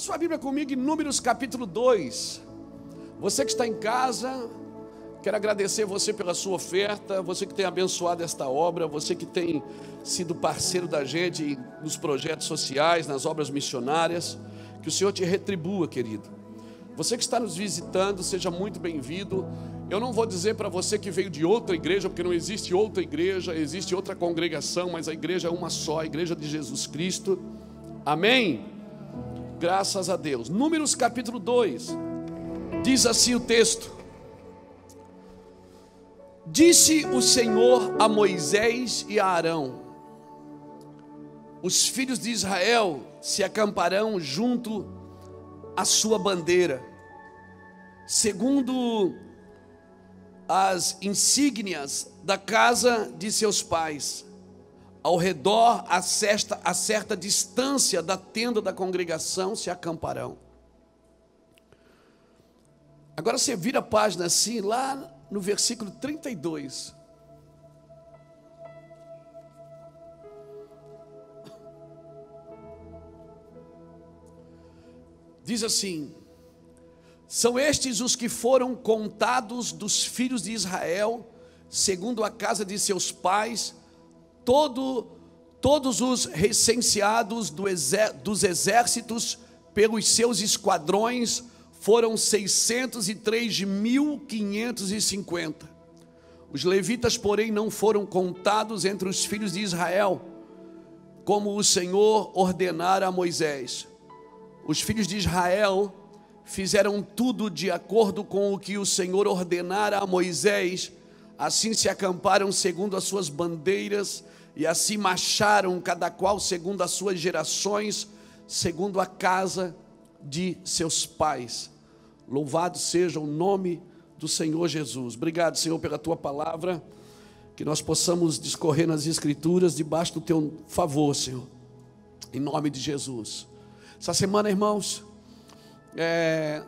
sua Bíblia comigo em Números capítulo 2. Você que está em casa, quero agradecer você pela sua oferta, você que tem abençoado esta obra, você que tem sido parceiro da gente nos projetos sociais, nas obras missionárias. Que o Senhor te retribua, querido. Você que está nos visitando, seja muito bem-vindo. Eu não vou dizer para você que veio de outra igreja, porque não existe outra igreja, existe outra congregação, mas a igreja é uma só, a igreja de Jesus Cristo. Amém? Graças a Deus. Números capítulo 2. Diz assim o texto: Disse o Senhor a Moisés e a Arão: Os filhos de Israel se acamparão junto à sua bandeira, segundo as insígnias da casa de seus pais ao redor, a certa, a certa distância da tenda da congregação, se acamparão. Agora você vira a página assim, lá no versículo 32. Diz assim: São estes os que foram contados dos filhos de Israel, segundo a casa de seus pais, todo, todos os recenseados do exer, dos exércitos pelos seus esquadrões foram 603.550. Os levitas, porém, não foram contados entre os filhos de Israel, como o Senhor ordenara a Moisés. Os filhos de Israel fizeram tudo de acordo com o que o Senhor ordenara a Moisés, assim se acamparam segundo as suas bandeiras e assim marcharam, cada qual segundo as suas gerações, segundo a casa de seus pais. Louvado seja o nome do Senhor Jesus. Obrigado, Senhor, pela tua palavra. Que nós possamos discorrer nas Escrituras debaixo do teu favor, Senhor. Em nome de Jesus. Essa semana, irmãos, é,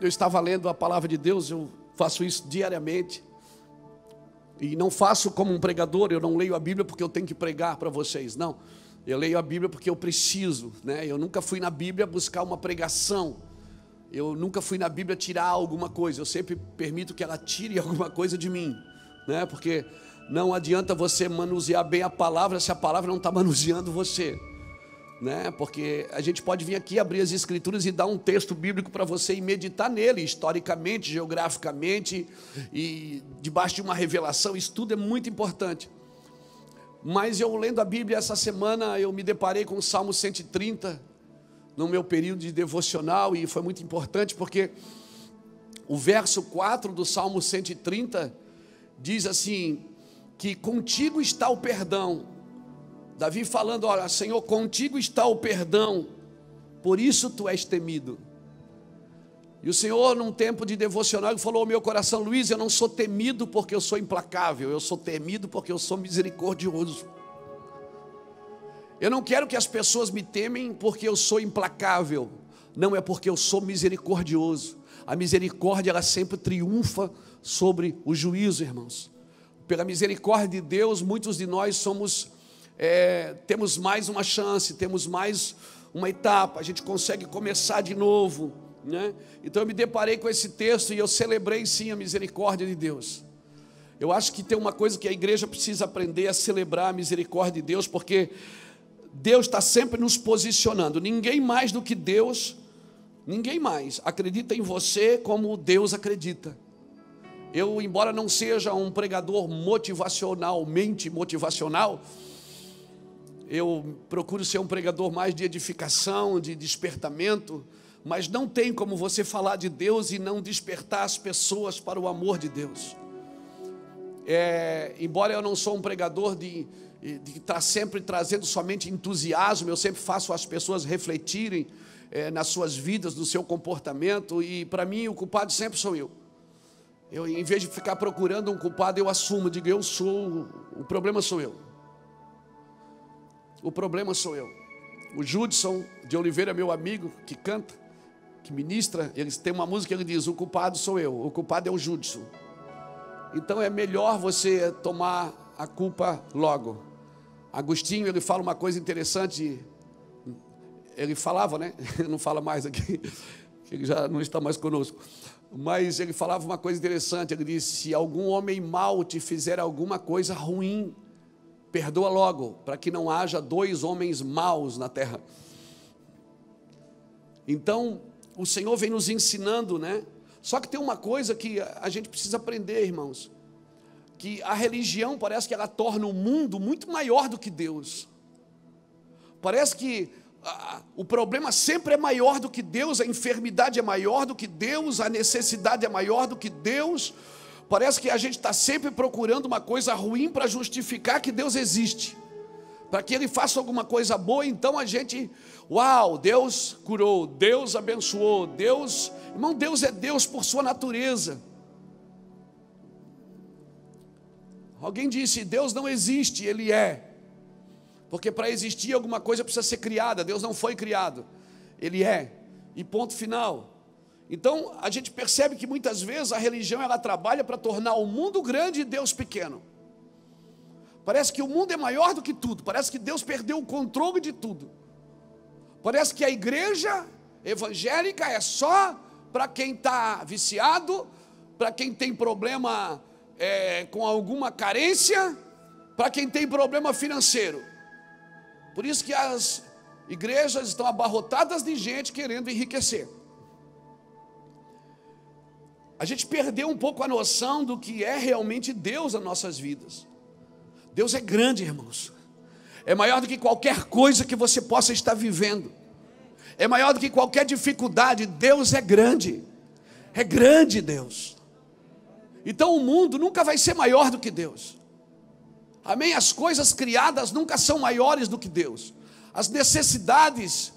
eu estava lendo a palavra de Deus, eu faço isso diariamente. E não faço como um pregador, eu não leio a Bíblia porque eu tenho que pregar para vocês, não. Eu leio a Bíblia porque eu preciso, né? Eu nunca fui na Bíblia buscar uma pregação. Eu nunca fui na Bíblia tirar alguma coisa. Eu sempre permito que ela tire alguma coisa de mim, né? Porque não adianta você manusear bem a palavra se a palavra não está manuseando você né? Porque a gente pode vir aqui abrir as escrituras e dar um texto bíblico para você e meditar nele, historicamente, geograficamente e debaixo de uma revelação, isso tudo é muito importante. Mas eu lendo a Bíblia essa semana, eu me deparei com o Salmo 130 no meu período de devocional e foi muito importante porque o verso 4 do Salmo 130 diz assim: que contigo está o perdão Davi falando: Olha, Senhor, contigo está o perdão, por isso tu és temido. E o Senhor, num tempo de devocional, falou ao meu coração: Luiz, eu não sou temido porque eu sou implacável, eu sou temido porque eu sou misericordioso. Eu não quero que as pessoas me temem porque eu sou implacável, não é porque eu sou misericordioso. A misericórdia, ela sempre triunfa sobre o juízo, irmãos. Pela misericórdia de Deus, muitos de nós somos é, temos mais uma chance, temos mais uma etapa, a gente consegue começar de novo. Né? Então eu me deparei com esse texto e eu celebrei sim a misericórdia de Deus. Eu acho que tem uma coisa que a igreja precisa aprender a celebrar a misericórdia de Deus, porque Deus está sempre nos posicionando. Ninguém mais do que Deus, ninguém mais acredita em você como Deus acredita. Eu, embora não seja um pregador motivacionalmente motivacional, eu procuro ser um pregador mais de edificação, de despertamento, mas não tem como você falar de Deus e não despertar as pessoas para o amor de Deus. É, embora eu não sou um pregador de, estar sempre trazendo somente entusiasmo, eu sempre faço as pessoas refletirem é, nas suas vidas, no seu comportamento, e para mim o culpado sempre sou eu. Eu, em vez de ficar procurando um culpado, eu assumo, digo, eu sou, o problema sou eu. O problema sou eu. O Judson de Oliveira, meu amigo, que canta, que ministra, ele tem uma música que ele diz: O culpado sou eu, o culpado é o Judson. Então é melhor você tomar a culpa logo. Agostinho, ele fala uma coisa interessante. ele falava, né? Não fala mais aqui, ele já não está mais conosco. Mas ele falava uma coisa interessante. Ele disse: Se algum homem mau te fizer alguma coisa ruim, perdoa logo, para que não haja dois homens maus na terra. Então, o Senhor vem nos ensinando, né? Só que tem uma coisa que a gente precisa aprender, irmãos, que a religião parece que ela torna o mundo muito maior do que Deus. Parece que o problema sempre é maior do que Deus, a enfermidade é maior do que Deus, a necessidade é maior do que Deus. Parece que a gente está sempre procurando uma coisa ruim para justificar que Deus existe, para que Ele faça alguma coisa boa, então a gente, uau, Deus curou, Deus abençoou, Deus, irmão, Deus é Deus por sua natureza. Alguém disse: Deus não existe, Ele é. Porque para existir alguma coisa precisa ser criada. Deus não foi criado. Ele é. E ponto final. Então, a gente percebe que muitas vezes a religião ela trabalha para tornar o mundo grande e Deus pequeno. Parece que o mundo é maior do que tudo. Parece que Deus perdeu o controle de tudo. Parece que a igreja evangélica é só para quem está viciado, para quem tem problema é, com alguma carência, para quem tem problema financeiro. Por isso que as igrejas estão abarrotadas de gente querendo enriquecer. A gente perdeu um pouco a noção do que é realmente Deus nas nossas vidas. Deus é grande, irmãos. É maior do que qualquer coisa que você possa estar vivendo. É maior do que qualquer dificuldade. Deus é grande. É grande Deus. Então o mundo nunca vai ser maior do que Deus. Amém? As coisas criadas nunca são maiores do que Deus. As necessidades,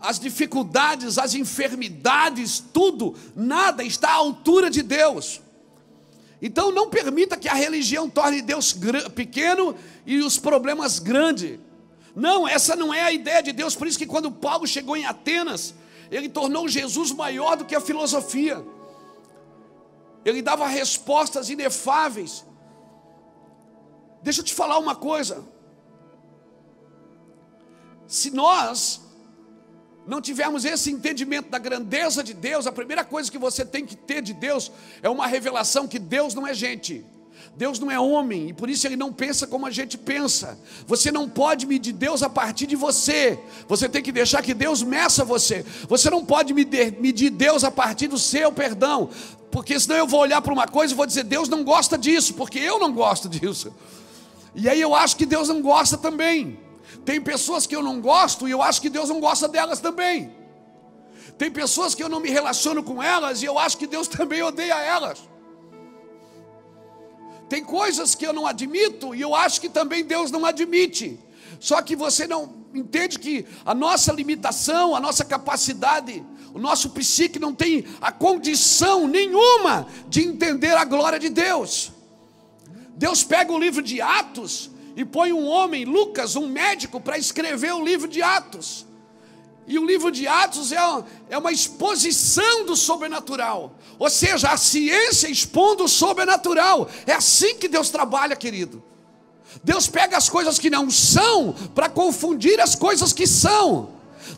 as dificuldades, as enfermidades, tudo, nada está à altura de Deus. Então não permita que a religião torne Deus pequeno e os problemas grandes. Não, essa não é a ideia de Deus. Por isso que quando Paulo chegou em Atenas, ele tornou Jesus maior do que a filosofia. Ele dava respostas inefáveis. Deixa eu te falar uma coisa. Se nós não tivermos esse entendimento da grandeza de Deus, a primeira coisa que você tem que ter de Deus é uma revelação que Deus não é gente. Deus não é homem e por isso ele não pensa como a gente pensa. Você não pode medir Deus a partir de você. Você tem que deixar que Deus meça você. Você não pode medir Deus a partir do seu perdão, porque senão eu vou olhar para uma coisa e vou dizer Deus não gosta disso, porque eu não gosto disso. E aí eu acho que Deus não gosta também. Tem pessoas que eu não gosto e eu acho que Deus não gosta delas também. Tem pessoas que eu não me relaciono com elas e eu acho que Deus também odeia elas. Tem coisas que eu não admito e eu acho que também Deus não admite. Só que você não entende que a nossa limitação, a nossa capacidade, o nosso psique não tem a condição nenhuma de entender a glória de Deus. Deus pega o livro de Atos e põe um homem, Lucas, um médico, para escrever o livro de Atos. E o livro de Atos é, é uma exposição do sobrenatural. Ou seja, a ciência expondo o sobrenatural. É assim que Deus trabalha, querido. Deus pega as coisas que não são para confundir as coisas que são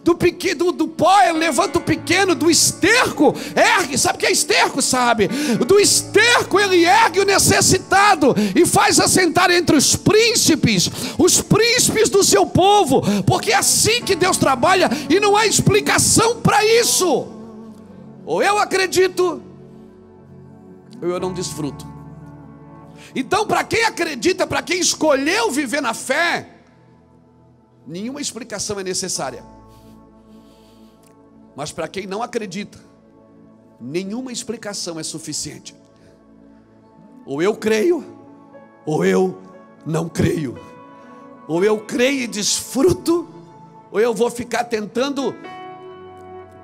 do, pequeno, do, do pó levanta o pequeno, do esterco ergue, sabe o que é esterco, sabe? Do esterco ele ergue o necessitado e faz assentar entre os príncipes, os príncipes do seu povo, porque é assim que Deus trabalha e não há explicação para isso. Ou eu acredito, ou eu não desfruto. Então, para quem acredita, para quem escolheu viver na fé, nenhuma explicação é necessária. Mas para quem não acredita, nenhuma explicação é suficiente. Ou eu creio, ou eu não creio. Ou eu creio e desfruto, ou eu vou ficar tentando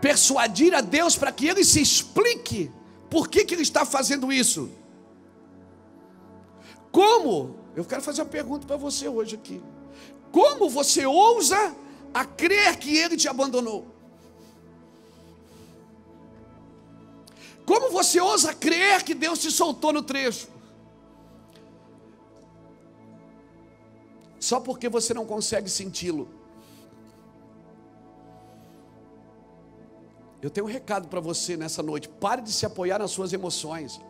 persuadir a Deus para que Ele se explique por que, que Ele está fazendo isso. Como? Eu quero fazer uma pergunta para você hoje aqui. Como você ousa a crer que Ele te abandonou? Como você ousa crer que Deus te soltou no trecho? Só porque você não consegue senti-lo. Eu tenho um recado para você nessa noite. Pare de se apoiar nas suas emoções.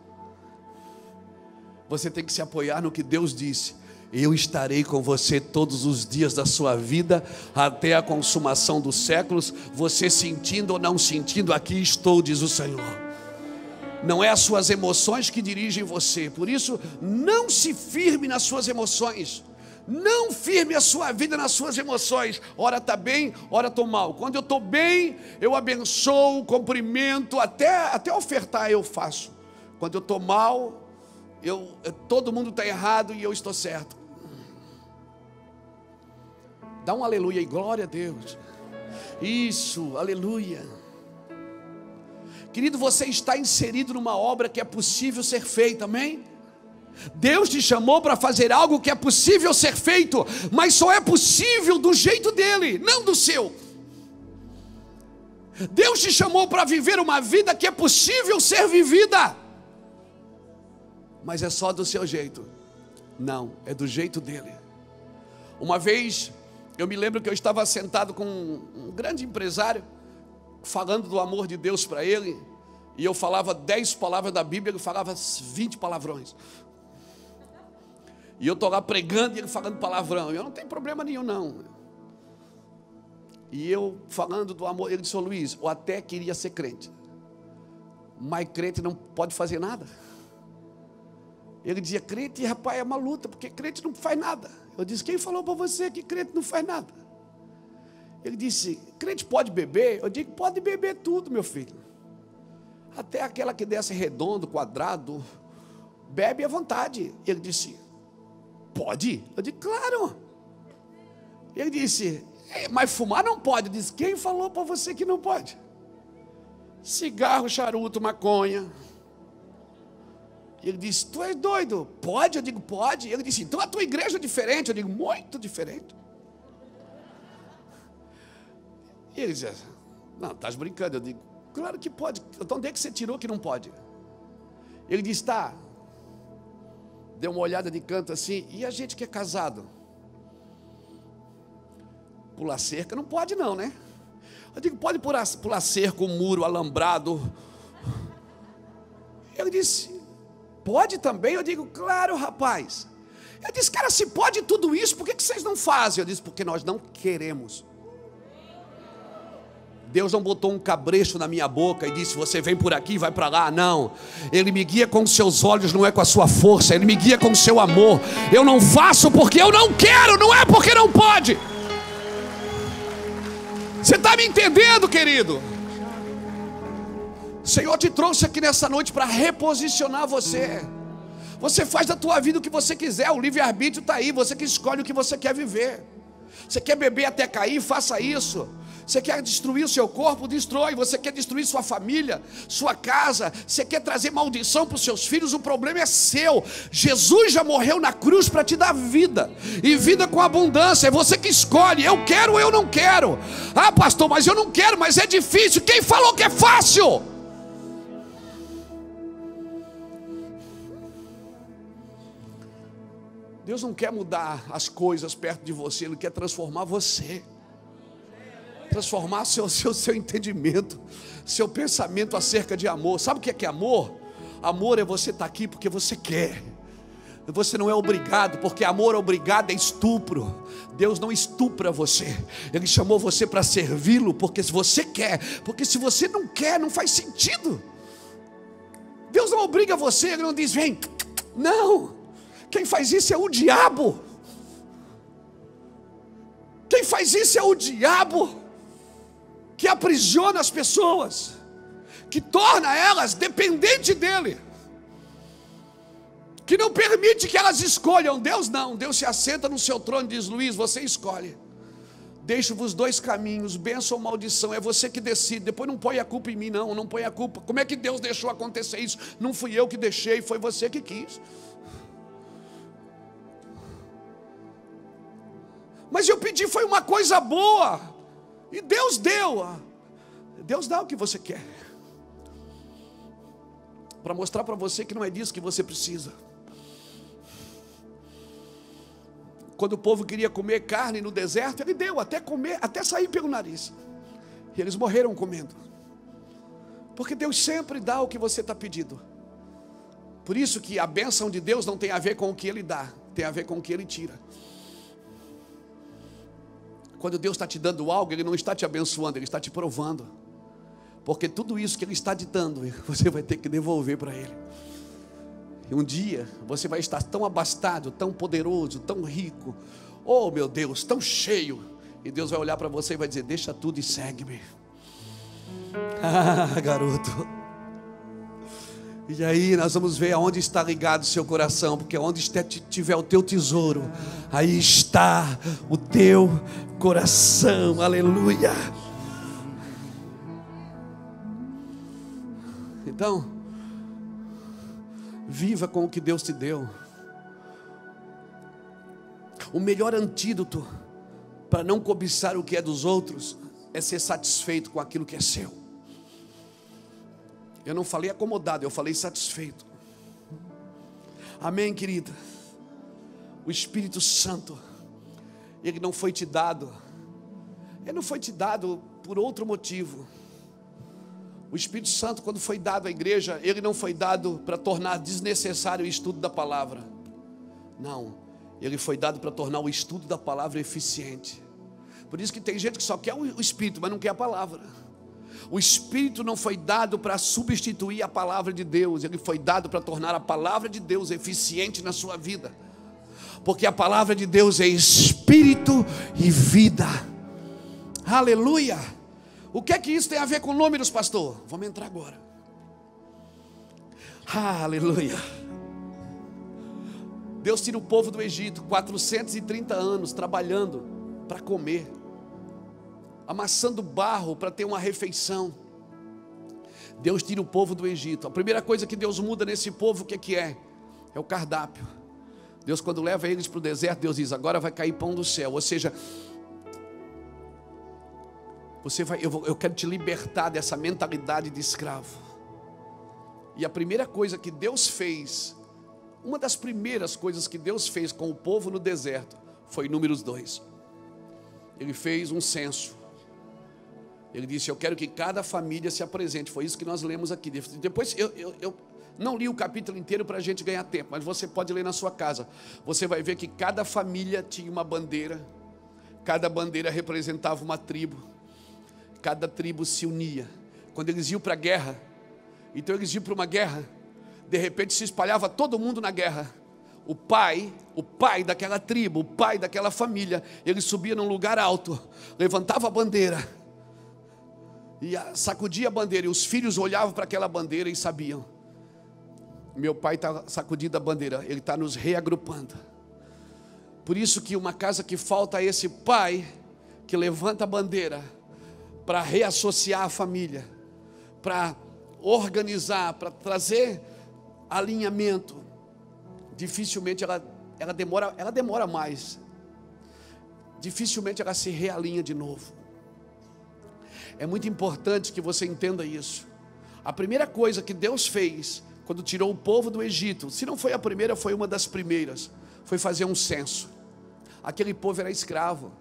Você tem que se apoiar no que Deus disse. Eu estarei com você todos os dias da sua vida, até a consumação dos séculos. Você sentindo ou não sentindo, aqui estou, diz o Senhor. Não é as suas emoções que dirigem você, por isso, não se firme nas suas emoções. Não firme a sua vida nas suas emoções. Ora está bem, ora estou mal. Quando eu estou bem, eu abençoo, cumprimento, até, até ofertar eu faço. Quando eu estou mal, eu, todo mundo está errado e eu estou certo. Dá um aleluia e glória a Deus. Isso, aleluia. Querido, você está inserido numa obra que é possível ser feita, amém? Deus te chamou para fazer algo que é possível ser feito, mas só é possível do jeito dele, não do seu. Deus te chamou para viver uma vida que é possível ser vivida mas é só do seu jeito. Não, é do jeito dele. Uma vez, eu me lembro que eu estava sentado com um, grande empresário, falando do amor de Deus para ele, e eu falava dez palavras da Bíblia, ele falava vinte palavrões. E eu estou lá pregando e ele falando palavrão. Eu não tenho problema nenhum, não. E eu falando do amor, ele disse, Luiz, eu até queria ser crente. Mas crente não pode fazer nada. Ele dizia, crente, rapaz, é uma luta, porque crente não faz nada. Eu disse, quem falou para você que crente não faz nada? Ele disse, crente pode beber? Eu digo, pode beber tudo, meu filho. Até aquela que desce redondo, quadrado, bebe à vontade. Ele disse, pode? Eu digo, claro. Ele disse, é, mas fumar não pode. Eu disse, quem falou para você que não pode? Cigarro, charuto, maconha ele disse: Tu és doido? Pode? Eu digo: Pode. Ele disse: Então a tua igreja é diferente. Eu digo: Muito diferente. E ele dizia: Não, estás brincando. Eu digo: Claro que pode. Então onde é que você tirou que não pode? Ele disse: Tá. Deu uma olhada de canto assim. E a gente que é casado? Pular cerca não pode, não, né? Eu digo: Pode pular, pular cerca, um muro alambrado. Ele disse: Pode também? Eu digo, claro, rapaz. Eu disse, cara, se pode tudo isso, por que, que vocês não fazem? Eu disse, porque nós não queremos. Deus não botou um cabresto na minha boca e disse: Você vem por aqui, vai para lá. Não. Ele me guia com seus olhos, não é com a sua força. Ele me guia com o seu amor. Eu não faço porque eu não quero, não é porque não pode. Você está me entendendo, querido? O Senhor te trouxe aqui nessa noite para reposicionar você. Você faz da tua vida o que você quiser, o livre-arbítrio está aí, você que escolhe o que você quer viver. Você quer beber até cair, faça isso. Você quer destruir o seu corpo, destrói. Você quer destruir sua família, sua casa. Você quer trazer maldição para os seus filhos, o problema é seu. Jesus já morreu na cruz para te dar vida, e vida com abundância. É você que escolhe. Eu quero ou eu não quero. Ah, pastor, mas eu não quero, mas é difícil. Quem falou que é fácil? Deus não quer mudar as coisas perto de você, Ele quer transformar você. Transformar seu, seu, seu entendimento, seu pensamento acerca de amor. Sabe o que é que é amor? Amor é você estar aqui porque você quer. Você não é obrigado, porque amor obrigado é estupro. Deus não estupra você. Ele chamou você para servi-lo, porque se você quer, porque se você não quer, não faz sentido. Deus não obriga você, ele não diz, vem. Não. Quem faz isso é o diabo. Quem faz isso é o diabo que aprisiona as pessoas, que torna elas dependentes dele, que não permite que elas escolham. Deus não, Deus se assenta no seu trono e diz: Luiz, você escolhe. Deixo-vos dois caminhos, bênção ou maldição, é você que decide. Depois não põe a culpa em mim, não, não põe a culpa. Como é que Deus deixou acontecer isso? Não fui eu que deixei, foi você que quis. Mas eu pedi foi uma coisa boa. E Deus deu. Deus dá o que você quer. Para mostrar para você que não é disso que você precisa. Quando o povo queria comer carne no deserto, ele deu até comer, até sair pelo nariz. E eles morreram comendo. Porque Deus sempre dá o que você está pedindo. Por isso que a bênção de Deus não tem a ver com o que Ele dá, tem a ver com o que Ele tira. Quando Deus está te dando algo, Ele não está te abençoando, Ele está te provando. Porque tudo isso que Ele está te dando, você vai ter que devolver para Ele. E um dia você vai estar tão abastado, tão poderoso, tão rico, oh meu Deus, tão cheio. E Deus vai olhar para você e vai dizer: Deixa tudo e segue-me. Ah, garoto. E aí nós vamos ver aonde está ligado o seu coração, porque onde estiver o teu tesouro, aí está o teu coração. Aleluia. Então, viva com o que Deus te deu. O melhor antídoto para não cobiçar o que é dos outros é ser satisfeito com aquilo que é seu. Eu não falei acomodado, eu falei satisfeito. Amém, querida? O Espírito Santo, ele não foi te dado, ele não foi te dado por outro motivo. O Espírito Santo, quando foi dado à igreja, ele não foi dado para tornar desnecessário o estudo da palavra. Não, ele foi dado para tornar o estudo da palavra eficiente. Por isso que tem gente que só quer o Espírito, mas não quer a palavra. O Espírito não foi dado para substituir a palavra de Deus, ele foi dado para tornar a palavra de Deus eficiente na sua vida. Porque a palavra de Deus é espírito e vida. Aleluia! O que é que isso tem a ver com números, pastor? Vamos entrar agora. Aleluia! Deus tira o povo do Egito, 430 anos trabalhando para comer amassando barro para ter uma refeição. Deus tira o povo do Egito. A primeira coisa que Deus muda nesse povo, o que é que é? É o cardápio. Deus, quando leva eles para o deserto, Deus diz: agora vai cair pão do céu. Ou seja, você vai, eu, vou, eu quero te libertar dessa mentalidade de escravo. E a primeira coisa que Deus fez, uma das primeiras coisas que Deus fez com o povo no deserto, foi números dois. Ele fez um censo. Ele disse: Eu quero que cada família se apresente. Foi isso que nós lemos aqui. Depois eu, eu, eu não li o capítulo inteiro para a gente ganhar tempo, mas você pode ler na sua casa. Você vai ver que cada família tinha uma bandeira, cada bandeira representava uma tribo, cada tribo se unia. Quando eles iam para a guerra, então eles iam para uma guerra, de repente se espalhava todo mundo na guerra. O pai, o pai daquela tribo, o pai daquela família, ele subia num lugar alto, levantava a bandeira e sacudia a bandeira, e os filhos olhavam para aquela bandeira e sabiam: meu pai está sacudindo a bandeira, ele está nos reagrupando. Por isso que uma casa que falta esse pai que levanta a bandeira para reassociar a família, para organizar, para trazer alinhamento, dificilmente ela, ela demora, ela demora mais. Dificilmente ela se realinha de novo. É muito importante que você entenda isso. A primeira coisa que Deus fez quando tirou o povo do Egito, se não foi a primeira, foi uma das primeiras, foi fazer um censo. Aquele povo era escravo.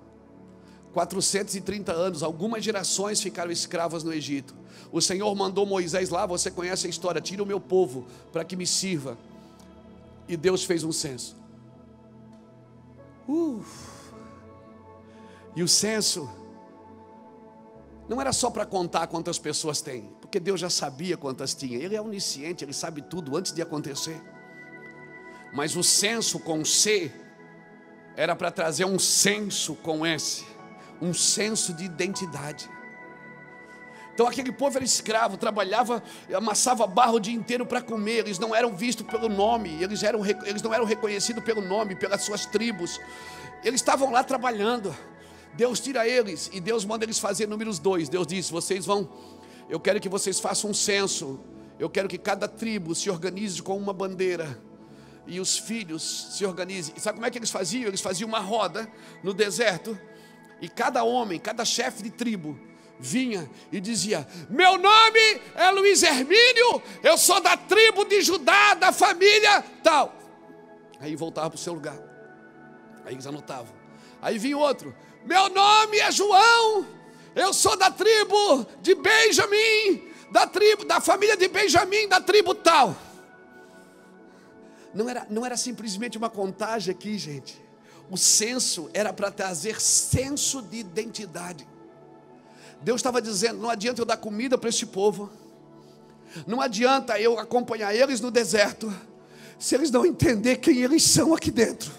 430 anos, algumas gerações ficaram escravas no Egito. O Senhor mandou Moisés lá, você conhece a história, tira o meu povo para que me sirva. E Deus fez um censo. Uh. E o censo não era só para contar quantas pessoas tem, porque Deus já sabia quantas tinha. Ele é onisciente, ele sabe tudo antes de acontecer. Mas o senso com C era para trazer um senso com S, um senso de identidade. Então aquele povo era escravo, trabalhava, amassava barro o dia inteiro para comer. Eles não eram vistos pelo nome, eles, eram, eles não eram reconhecidos pelo nome, pelas suas tribos. Eles estavam lá trabalhando. Deus tira eles e Deus manda eles fazer números dois. Deus diz: vocês vão, eu quero que vocês façam um censo. Eu quero que cada tribo se organize com uma bandeira e os filhos se organizem. E sabe como é que eles faziam? Eles faziam uma roda no deserto e cada homem, cada chefe de tribo vinha e dizia: Meu nome é Luiz Hermínio, eu sou da tribo de Judá, da família tal. Aí voltava para o seu lugar. Aí eles anotavam. Aí vinha outro: meu nome é João, eu sou da tribo de Benjamim, da tribo, da família de Benjamim, da tribo tal. Não era, não era simplesmente uma contagem aqui, gente. O censo era para trazer senso de identidade. Deus estava dizendo: não adianta eu dar comida para esse povo, não adianta eu acompanhar eles no deserto, se eles não entender quem eles são aqui dentro.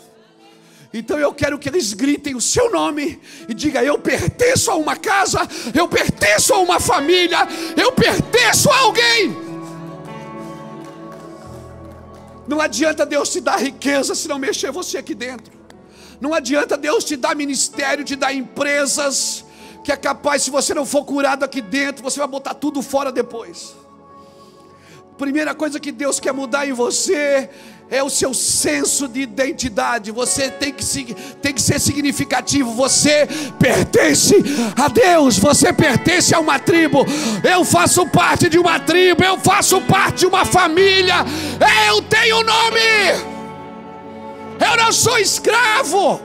Então eu quero que eles gritem o seu nome e diga: Eu pertenço a uma casa, eu pertenço a uma família, eu pertenço a alguém. Não adianta Deus te dar riqueza se não mexer você aqui dentro. Não adianta Deus te dar ministério, te dar empresas, que é capaz, se você não for curado aqui dentro, você vai botar tudo fora depois. Primeira coisa que Deus quer mudar em você é o seu senso de identidade. Você tem que, tem que ser significativo. Você pertence a Deus, você pertence a uma tribo. Eu faço parte de uma tribo, eu faço parte de uma família. Eu tenho nome. Eu não sou escravo.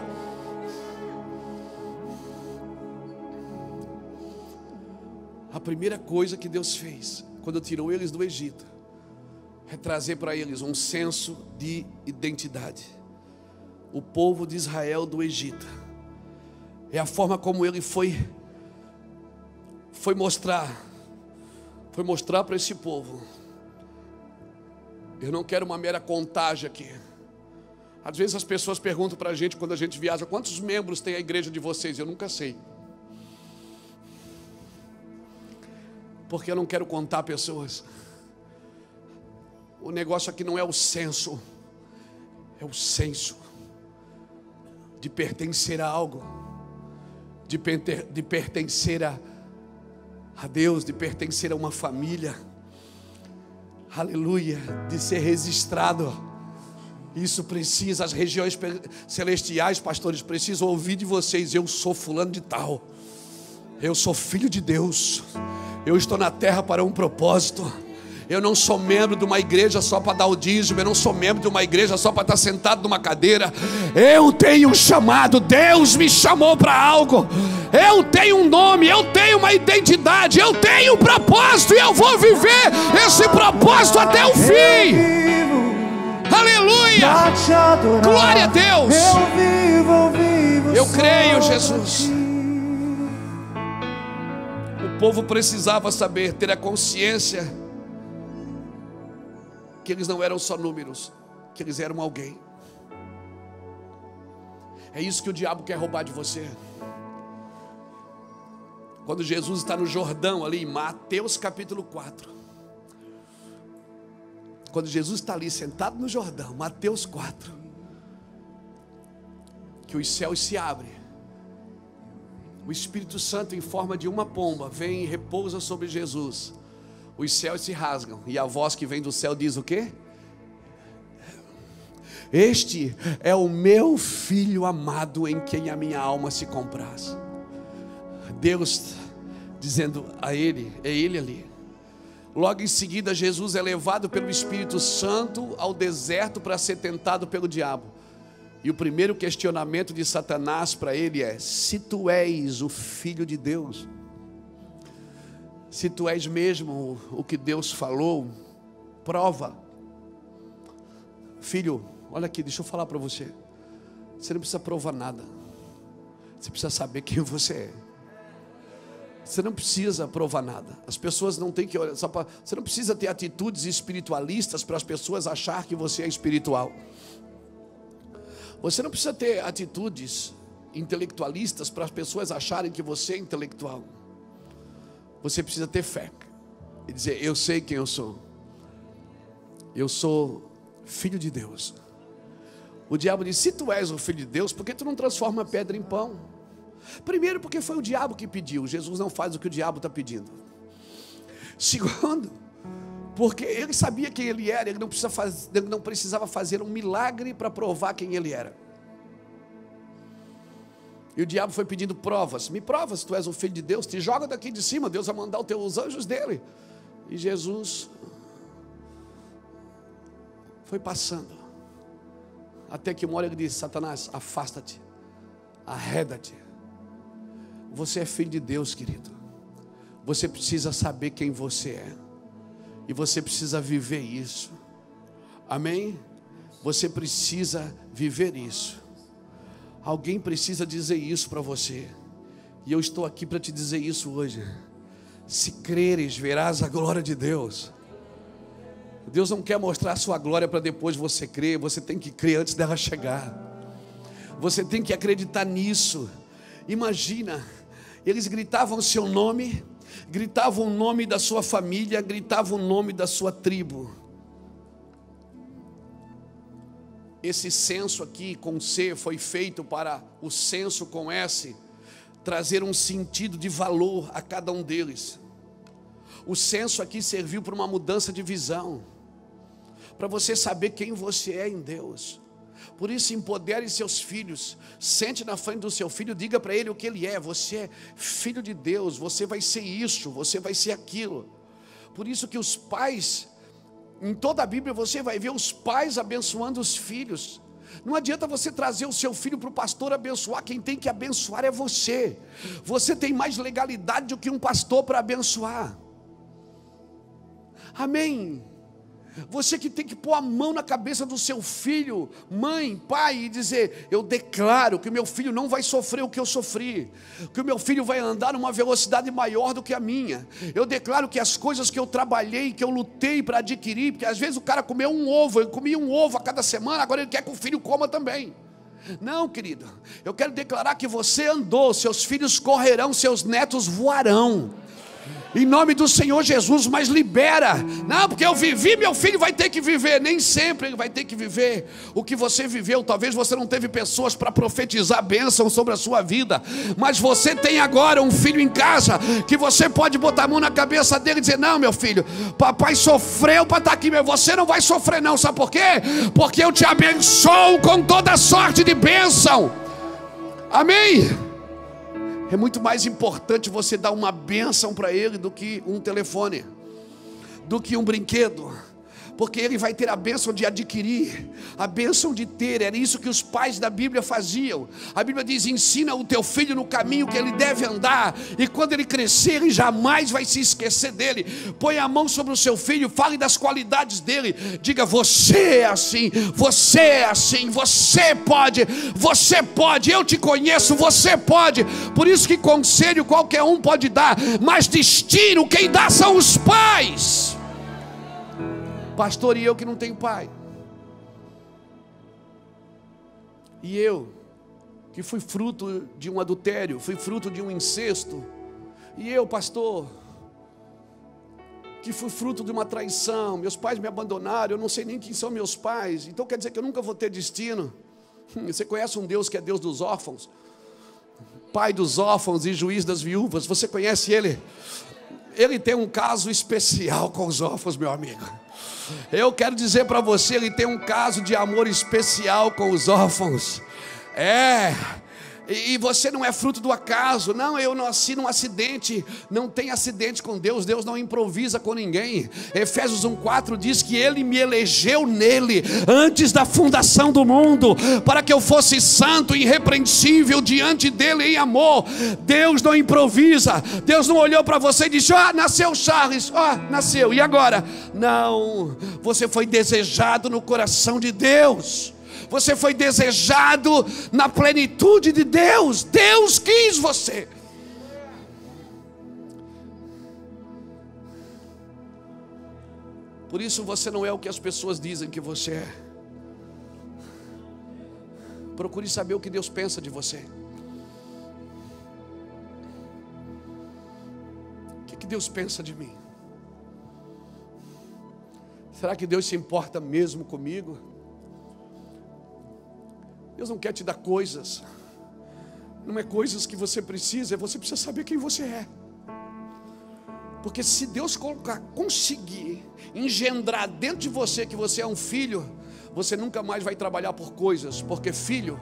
A primeira coisa que Deus fez quando tirou eles do Egito é trazer para eles um senso de identidade. O povo de Israel do Egito. É a forma como ele foi foi mostrar foi mostrar para esse povo. Eu não quero uma mera contagem aqui. Às vezes as pessoas perguntam para a gente quando a gente viaja: quantos membros tem a igreja de vocês? Eu nunca sei. Porque eu não quero contar pessoas. O negócio aqui não é o senso, é o senso de pertencer a algo, de, de pertencer a, a Deus, de pertencer a uma família, aleluia, de ser registrado. Isso precisa, as regiões celestiais, pastores, precisam ouvir de vocês: eu sou fulano de tal, eu sou filho de Deus, eu estou na terra para um propósito. Eu não sou membro de uma igreja só para dar o dízimo, eu não sou membro de uma igreja só para estar sentado numa cadeira. Eu tenho um chamado, Deus me chamou para algo. Eu tenho um nome, eu tenho uma identidade, eu tenho um propósito e eu vou viver esse propósito até o fim. Aleluia! Glória a Deus! Eu creio, Jesus. O povo precisava saber, ter a consciência que eles não eram só números, que eles eram alguém. É isso que o diabo quer roubar de você. Quando Jesus está no Jordão, ali em Mateus capítulo 4. Quando Jesus está ali sentado no Jordão, Mateus 4. Que os céus se abrem. O Espírito Santo, em forma de uma pomba, vem e repousa sobre Jesus os céus se rasgam e a voz que vem do céu diz o quê? Este é o meu filho amado em quem a minha alma se compraz. Deus dizendo a ele, é ele ali. Logo em seguida, Jesus é levado pelo Espírito Santo ao deserto para ser tentado pelo diabo. E o primeiro questionamento de Satanás para ele é: se tu és o filho de Deus, se tu és mesmo o que Deus falou, prova. Filho, olha aqui, deixa eu falar para você. Você não precisa provar nada. Você precisa saber quem você é. Você não precisa provar nada. As pessoas não têm que olhar só para. Você não precisa ter atitudes espiritualistas para as pessoas achar que você é espiritual. Você não precisa ter atitudes intelectualistas para as pessoas acharem que você é intelectual. Você precisa ter fé e dizer: Eu sei quem eu sou. Eu sou filho de Deus. O diabo disse: Se tu és o filho de Deus, por que tu não transforma a pedra em pão? Primeiro, porque foi o diabo que pediu. Jesus não faz o que o diabo está pedindo. Segundo, porque ele sabia quem ele era, ele não, ele não precisava fazer um milagre para provar quem ele era. E o diabo foi pedindo provas. Me prova se tu és o filho de Deus. Te joga daqui de cima. Deus vai mandar os teus anjos dele. E Jesus foi passando. Até que uma hora ele disse: Satanás, afasta-te. Arreda-te. Você é filho de Deus, querido. Você precisa saber quem você é. E você precisa viver isso. Amém? Você precisa viver isso. Alguém precisa dizer isso para você. E eu estou aqui para te dizer isso hoje. Se creres, verás a glória de Deus. Deus não quer mostrar a sua glória para depois você crer, você tem que crer antes dela chegar. Você tem que acreditar nisso. Imagina, eles gritavam o seu nome, gritavam o nome da sua família, gritavam o nome da sua tribo. Esse censo aqui com C foi feito para o censo com S trazer um sentido de valor a cada um deles. O censo aqui serviu para uma mudança de visão, para você saber quem você é em Deus. Por isso, empodere seus filhos. Sente na frente do seu filho, diga para ele o que ele é. Você é filho de Deus, você vai ser isso, você vai ser aquilo. Por isso que os pais em toda a Bíblia você vai ver os pais abençoando os filhos. Não adianta você trazer o seu filho para o pastor abençoar, quem tem que abençoar é você. Você tem mais legalidade do que um pastor para abençoar. Amém. Você que tem que pôr a mão na cabeça do seu filho, mãe, pai, e dizer: Eu declaro que meu filho não vai sofrer o que eu sofri, que o meu filho vai andar numa velocidade maior do que a minha. Eu declaro que as coisas que eu trabalhei, que eu lutei para adquirir, porque às vezes o cara comeu um ovo, ele comia um ovo a cada semana, agora ele quer que o filho coma também. Não, querido, eu quero declarar que você andou, seus filhos correrão, seus netos voarão em nome do Senhor Jesus, mas libera. Não, porque eu vivi, meu filho vai ter que viver. Nem sempre ele vai ter que viver o que você viveu. Talvez você não teve pessoas para profetizar bênção sobre a sua vida, mas você tem agora um filho em casa que você pode botar a mão na cabeça dele e dizer: Não, meu filho, papai sofreu para estar tá aqui, mas você não vai sofrer, não. Sabe por quê? Porque eu te abençoo com toda sorte de bênção. Amém. É muito mais importante você dar uma bênção para ele do que um telefone, do que um brinquedo porque ele vai ter a bênção de adquirir, a bênção de ter. Era isso que os pais da Bíblia faziam. A Bíblia diz: ensina o teu filho no caminho que ele deve andar, e quando ele crescer, ele jamais vai se esquecer dele. Põe a mão sobre o seu filho, fale das qualidades dele, diga: você é assim, você é assim, você pode, você pode, eu te conheço, você pode. Por isso que conselho qualquer um pode dar, mas destino quem dá são os pais pastor e eu que não tenho pai. E eu, que fui fruto de um adultério, fui fruto de um incesto. E eu, pastor, que fui fruto de uma traição, meus pais me abandonaram, eu não sei nem quem são meus pais, então quer dizer que eu nunca vou ter destino. Você conhece um Deus que é Deus dos órfãos, Pai dos órfãos e juiz das viúvas, você conhece Ele? Ele tem um caso especial com os órfãos, meu amigo. Eu quero dizer para você, ele tem um caso de amor especial com os órfãos. É, e você não é fruto do acaso. Não, eu nasci num acidente. Não tem acidente com Deus. Deus não improvisa com ninguém. Efésios 1,4 diz que Ele me elegeu nele antes da fundação do mundo, para que eu fosse santo e irrepreensível diante dele em amor. Deus não improvisa. Deus não olhou para você e disse: Ah, nasceu Charles. Ah, nasceu. E agora? Não, você foi desejado no coração de Deus você foi desejado na plenitude de Deus. Deus quis você. Por isso você não é o que as pessoas dizem que você é. Procure saber o que Deus pensa de você. O que, que Deus pensa de mim? Será que Deus se importa mesmo comigo? Deus não quer te dar coisas. Não é coisas que você precisa, é você precisa saber quem você é. Porque se Deus colocar, conseguir engendrar dentro de você que você é um filho, você nunca mais vai trabalhar por coisas, porque filho,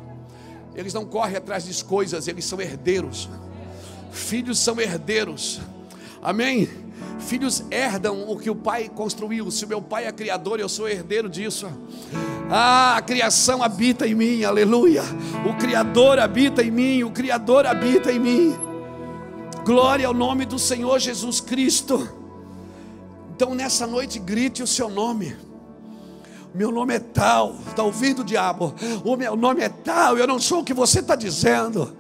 eles não correm atrás de coisas, eles são herdeiros. Filhos são herdeiros. Amém? Filhos herdam o que o pai construiu. Se o meu pai é criador, eu sou herdeiro disso. Ah, a criação habita em mim, aleluia. O Criador habita em mim, o Criador habita em mim. Glória ao nome do Senhor Jesus Cristo. Então nessa noite grite o seu nome. Meu nome é tal, está ouvindo o diabo? O meu nome é tal, eu não sou o que você está dizendo.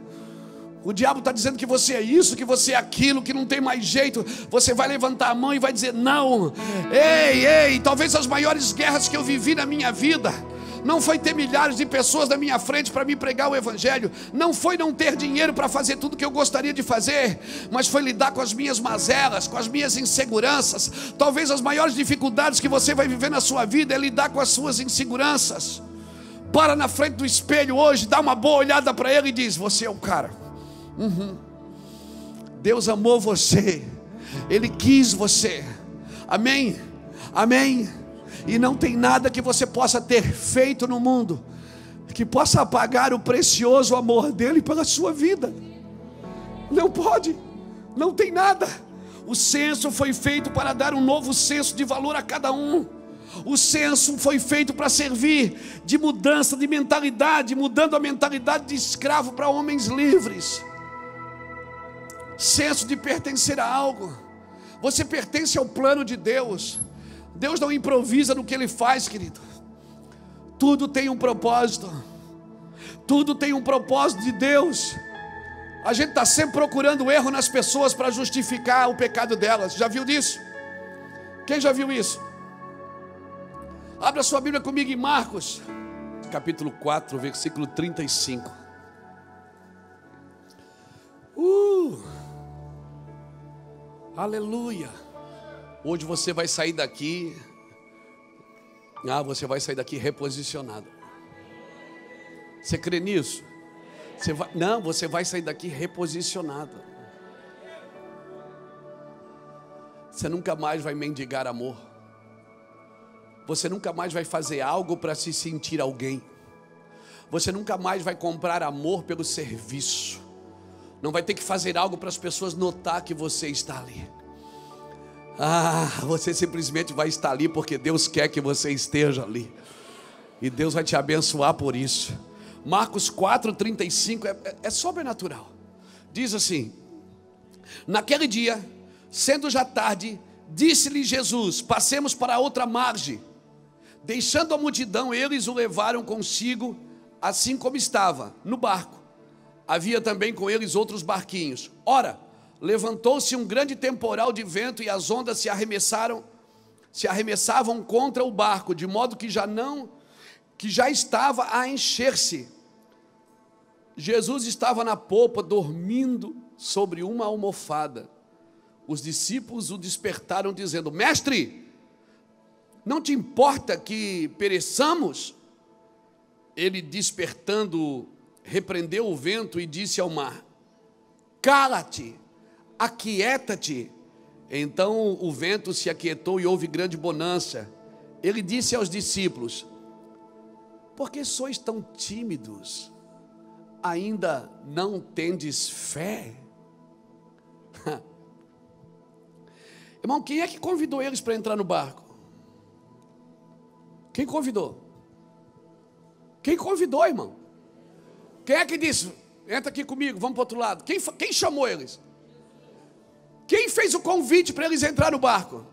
O diabo está dizendo que você é isso, que você é aquilo, que não tem mais jeito. Você vai levantar a mão e vai dizer: Não, ei, ei. Talvez as maiores guerras que eu vivi na minha vida não foi ter milhares de pessoas na minha frente para me pregar o Evangelho, não foi não ter dinheiro para fazer tudo que eu gostaria de fazer, mas foi lidar com as minhas mazelas, com as minhas inseguranças. Talvez as maiores dificuldades que você vai viver na sua vida é lidar com as suas inseguranças. Para na frente do espelho hoje, dá uma boa olhada para ele e diz: Você é o cara. Uhum. Deus amou você, Ele quis você. Amém? Amém? E não tem nada que você possa ter feito no mundo que possa apagar o precioso amor dele pela sua vida. Não pode, não tem nada. O censo foi feito para dar um novo senso de valor a cada um. O censo foi feito para servir de mudança de mentalidade, mudando a mentalidade de escravo para homens livres senso de pertencer a algo. Você pertence ao plano de Deus. Deus não improvisa no que Ele faz, querido. Tudo tem um propósito. Tudo tem um propósito de Deus. A gente está sempre procurando erro nas pessoas para justificar o pecado delas. Já viu disso? Quem já viu isso? Abra sua Bíblia comigo em Marcos, capítulo 4, versículo 35. Uh! Aleluia. Hoje você vai sair daqui. Ah, você vai sair daqui reposicionado. Você crê nisso? Você vai, não, você vai sair daqui reposicionado. Você nunca mais vai mendigar amor. Você nunca mais vai fazer algo para se sentir alguém. Você nunca mais vai comprar amor pelo serviço não vai ter que fazer algo para as pessoas notar que você está ali. Ah, você simplesmente vai estar ali porque Deus quer que você esteja ali. E Deus vai te abençoar por isso. Marcos 4,35 é, é, é sobrenatural. Diz assim: Naquele dia, sendo já tarde, disse-lhe Jesus: Passemos para outra margem. Deixando a multidão, eles o levaram consigo, assim como estava, no barco havia também com eles outros barquinhos. Ora, levantou-se um grande temporal de vento e as ondas se arremessaram, se arremessavam contra o barco, de modo que já não, que já estava a encher-se. Jesus estava na popa, dormindo sobre uma almofada. Os discípulos o despertaram, dizendo: Mestre, não te importa que pereçamos? Ele despertando repreendeu o vento e disse ao mar: Cala-te, aquieta-te. Então o vento se aquietou e houve grande bonança. Ele disse aos discípulos: Por que sois tão tímidos? Ainda não tendes fé? Irmão, quem é que convidou eles para entrar no barco? Quem convidou? Quem convidou, irmão? Quem é que disse? Entra aqui comigo, vamos para o outro lado. Quem, quem chamou eles? Quem fez o convite para eles entrar no barco?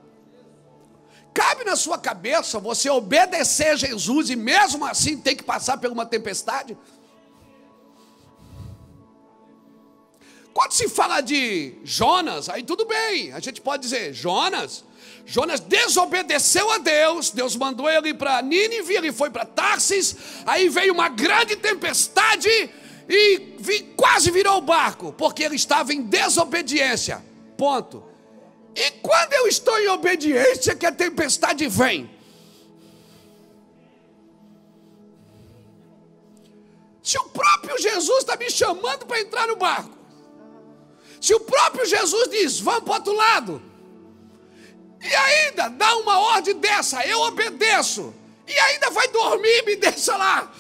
Cabe na sua cabeça você obedecer a Jesus e mesmo assim ter que passar por uma tempestade? Quando se fala de Jonas, aí tudo bem, a gente pode dizer, Jonas, Jonas desobedeceu a Deus, Deus mandou ele para Nínive, ele foi para Tarsis, aí veio uma grande tempestade e vi, quase virou o barco, porque ele estava em desobediência. Ponto. E quando eu estou em obediência, que a tempestade vem. Se o próprio Jesus está me chamando para entrar no barco, se o próprio Jesus diz, vamos para o outro lado, e ainda dá uma ordem dessa, eu obedeço. E ainda vai dormir me deixa lá.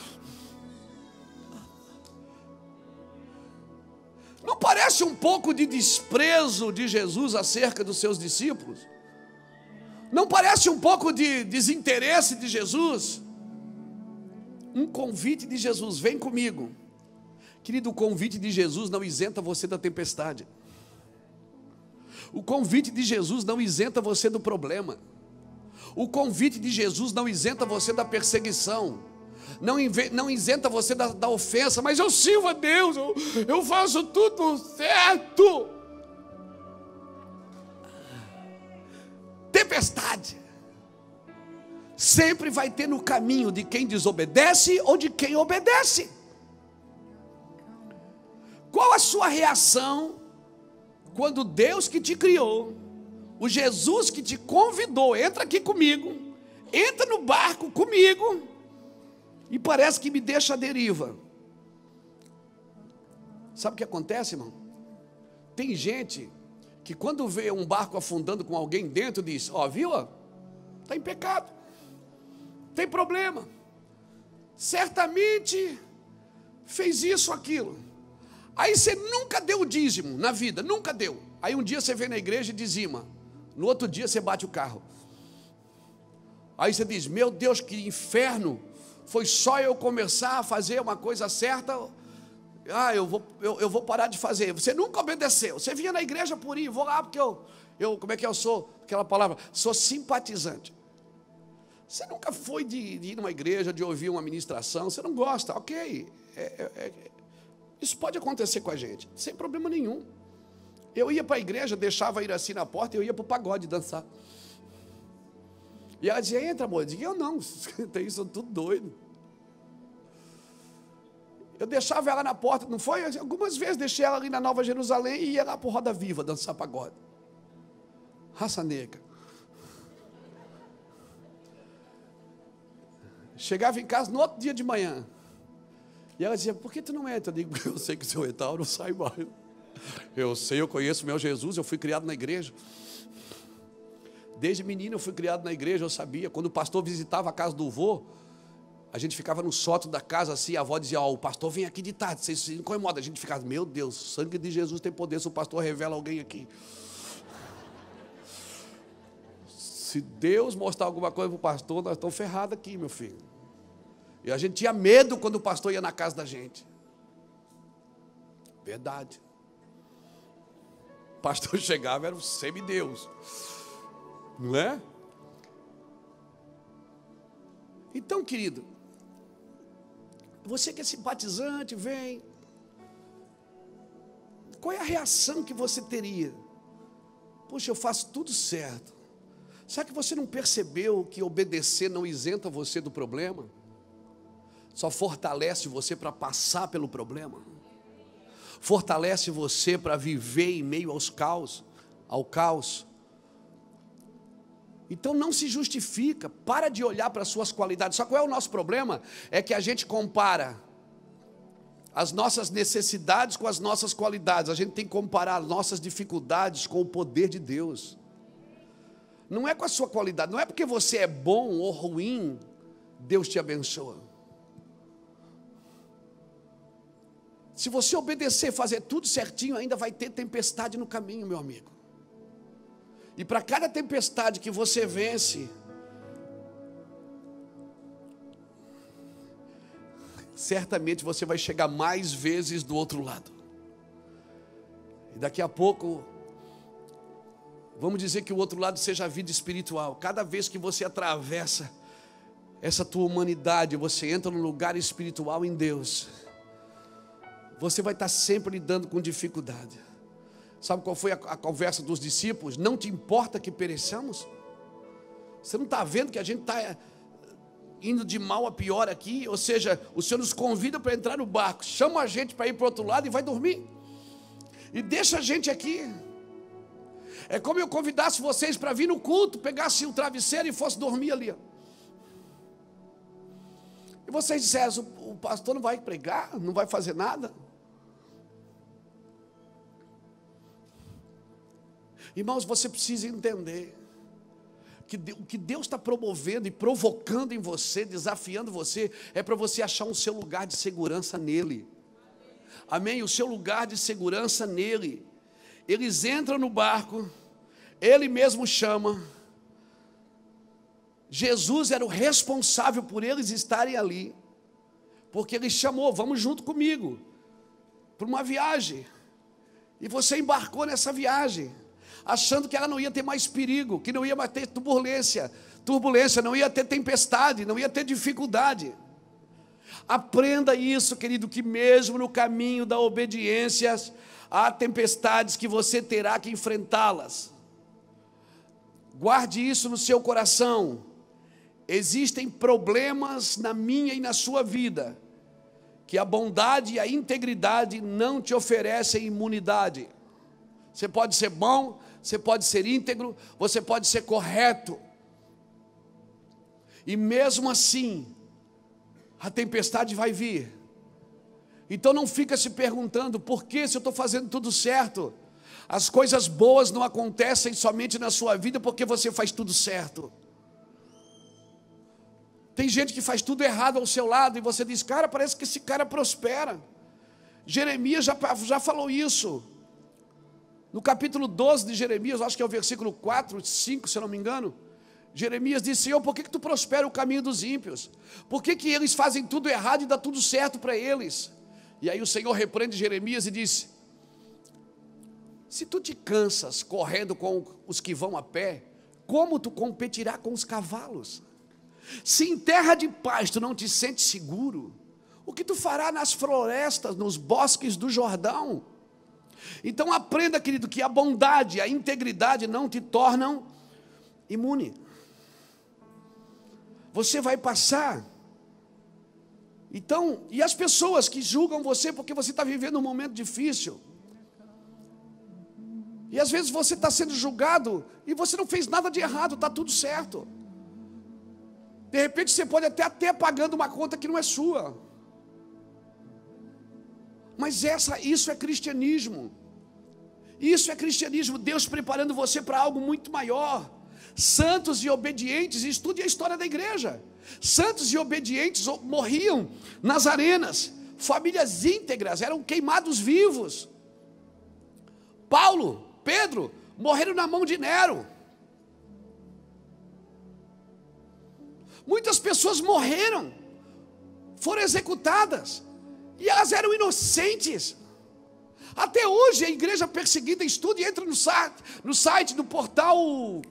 Não parece um pouco de desprezo de Jesus acerca dos seus discípulos? Não parece um pouco de desinteresse de Jesus? Um convite de Jesus, vem comigo. Querido, o convite de Jesus não isenta você da tempestade. O convite de Jesus não isenta você do problema. O convite de Jesus não isenta você da perseguição. Não, não isenta você da, da, ofensa, mas eu sirvo a Deus, eu, eu faço tudo certo. Tempestade sempre vai ter no caminho de quem desobedece ou de quem obedece. Qual a sua reação quando Deus que te criou, o Jesus que te convidou, entra aqui comigo, entra no barco comigo, e parece que me deixa à deriva? Sabe o que acontece, irmão? Tem gente que quando vê um barco afundando com alguém dentro, diz: Ó, oh, viu? Está em pecado, tem problema, certamente fez isso, aquilo. Aí você nunca deu o dízimo na vida, nunca deu. Aí um dia você vem na igreja e dizima, no outro dia você bate o carro. Aí você diz: Meu Deus, que inferno! Foi só eu começar a fazer uma coisa certa. Ah, eu vou, eu, eu vou parar de fazer. Você nunca obedeceu. Você vinha na igreja por ir, vou lá porque eu, eu, como é que eu sou? Aquela palavra, sou simpatizante. Você nunca foi de, de ir numa igreja, de ouvir uma ministração, você não gosta, ok. É, é, é isso pode acontecer com a gente, sem problema nenhum. Eu ia para a igreja, deixava ir assim na porta e eu ia para o pagode dançar. E ela dizia, entra, amor. Eu dizia, eu não, tem isso tudo doido. Eu deixava ela na porta, não foi? Algumas vezes deixei ela ali na Nova Jerusalém e ia lá para Roda Viva dançar pagode. Raça negra. Chegava em casa no outro dia de manhã. E ela dizia, por que tu não entra? Eu digo, eu sei que se eu entrar eu não saio mais. Eu sei, eu conheço meu Jesus, eu fui criado na igreja. Desde menino eu fui criado na igreja, eu sabia. Quando o pastor visitava a casa do vô, a gente ficava no sótão da casa assim, a avó dizia, ó, oh, o pastor vem aqui de tarde, vocês se incomodam. A gente ficava, meu Deus, o sangue de Jesus tem poder se o pastor revela alguém aqui. Se Deus mostrar alguma coisa para o pastor, nós estamos ferrados aqui, meu filho. E a gente tinha medo quando o pastor ia na casa da gente. Verdade. O pastor chegava, era um semideus. Não é? Então, querido, você que é simpatizante, vem. Qual é a reação que você teria? Poxa, eu faço tudo certo. Será que você não percebeu que obedecer não isenta você do problema? Só fortalece você para passar pelo problema, fortalece você para viver em meio aos caos, ao caos. Então não se justifica, para de olhar para as suas qualidades. Só qual é o nosso problema? É que a gente compara as nossas necessidades com as nossas qualidades. A gente tem que comparar as nossas dificuldades com o poder de Deus. Não é com a sua qualidade, não é porque você é bom ou ruim, Deus te abençoa. Se você obedecer, fazer tudo certinho, ainda vai ter tempestade no caminho, meu amigo. E para cada tempestade que você vence, certamente você vai chegar mais vezes do outro lado. E daqui a pouco, vamos dizer que o outro lado seja a vida espiritual. Cada vez que você atravessa essa tua humanidade, você entra no lugar espiritual em Deus você vai estar sempre lidando com dificuldade. Sabe qual foi a, a conversa dos discípulos? Não te importa que pereçamos? Você não está vendo que a gente está eh, indo de mal a pior aqui? Ou seja, o Senhor nos convida para entrar no barco, chama a gente para ir para o outro lado e vai dormir. E deixa a gente aqui. É como eu convidasse vocês para vir no culto, pegasse o travesseiro e fosse dormir ali. E vocês disseram: o pastor não vai pregar, não vai fazer nada. Irmãos, você precisa entender que o que Deus está promovendo e provocando em você, desafiando você, é para você achar um seu lugar de segurança nele. Amém? O seu lugar de segurança nele. Eles entram no barco, ele mesmo chama. Jesus era o responsável por eles estarem ali, porque ele chamou, vamos junto comigo, para uma viagem, e você embarcou nessa viagem. Achando que ela não ia ter mais perigo, que não ia mais ter turbulência, turbulência, não ia ter tempestade, não ia ter dificuldade. Aprenda isso, querido, que mesmo no caminho da obediência, há tempestades que você terá que enfrentá-las. Guarde isso no seu coração. Existem problemas na minha e na sua vida que a bondade e a integridade não te oferecem imunidade. Você pode ser bom, você pode ser íntegro, você pode ser correto. E mesmo assim, a tempestade vai vir. Então não fica se perguntando por que se eu estou fazendo tudo certo. As coisas boas não acontecem somente na sua vida porque você faz tudo certo. Tem gente que faz tudo errado ao seu lado e você diz, cara, parece que esse cara prospera. Jeremias já, já falou isso. No capítulo 12 de Jeremias, acho que é o versículo 4, 5, se não me engano. Jeremias disse: Senhor, por que, que tu prospera o caminho dos ímpios? Por que, que eles fazem tudo errado e dá tudo certo para eles? E aí o Senhor repreende Jeremias e disse: Se tu te cansas correndo com os que vão a pé, como tu competirá com os cavalos? Se em terra de paz tu não te sentes seguro, o que tu fará nas florestas, nos bosques do Jordão? Então aprenda, querido, que a bondade, a integridade não te tornam imune. Você vai passar. Então, e as pessoas que julgam você porque você está vivendo um momento difícil. E às vezes você está sendo julgado e você não fez nada de errado, está tudo certo. De repente você pode até estar pagando uma conta que não é sua. Mas essa, isso é cristianismo. Isso é cristianismo, Deus preparando você para algo muito maior. Santos e obedientes, estude a história da igreja. Santos e obedientes morriam nas arenas, famílias íntegras eram queimados vivos. Paulo, Pedro, morreram na mão de Nero. Muitas pessoas morreram, foram executadas, e elas eram inocentes. Até hoje a igreja perseguida estuda e entra no site, no site do portal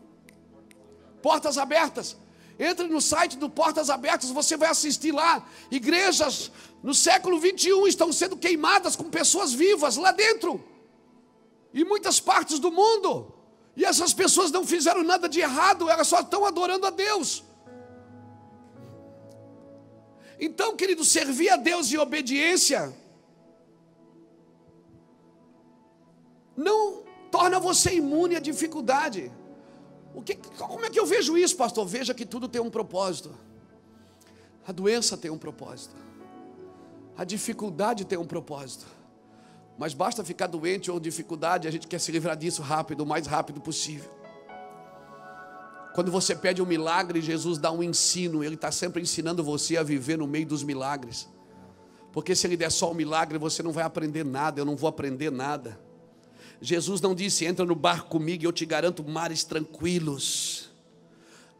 Portas Abertas. Entre no site do Portas Abertas, você vai assistir lá. Igrejas no século 21 estão sendo queimadas com pessoas vivas lá dentro. Em muitas partes do mundo. E essas pessoas não fizeram nada de errado, elas só estão adorando a Deus. Então, querido, servir a Deus em obediência não torna você imune à dificuldade. O que, como é que eu vejo isso, pastor? Veja que tudo tem um propósito. A doença tem um propósito. A dificuldade tem um propósito. Mas basta ficar doente ou dificuldade, a gente quer se livrar disso rápido, o mais rápido possível. Quando você pede um milagre, Jesus dá um ensino, Ele está sempre ensinando você a viver no meio dos milagres. Porque se Ele der só um milagre, você não vai aprender nada, eu não vou aprender nada. Jesus não disse, entra no barco comigo e eu te garanto mares tranquilos.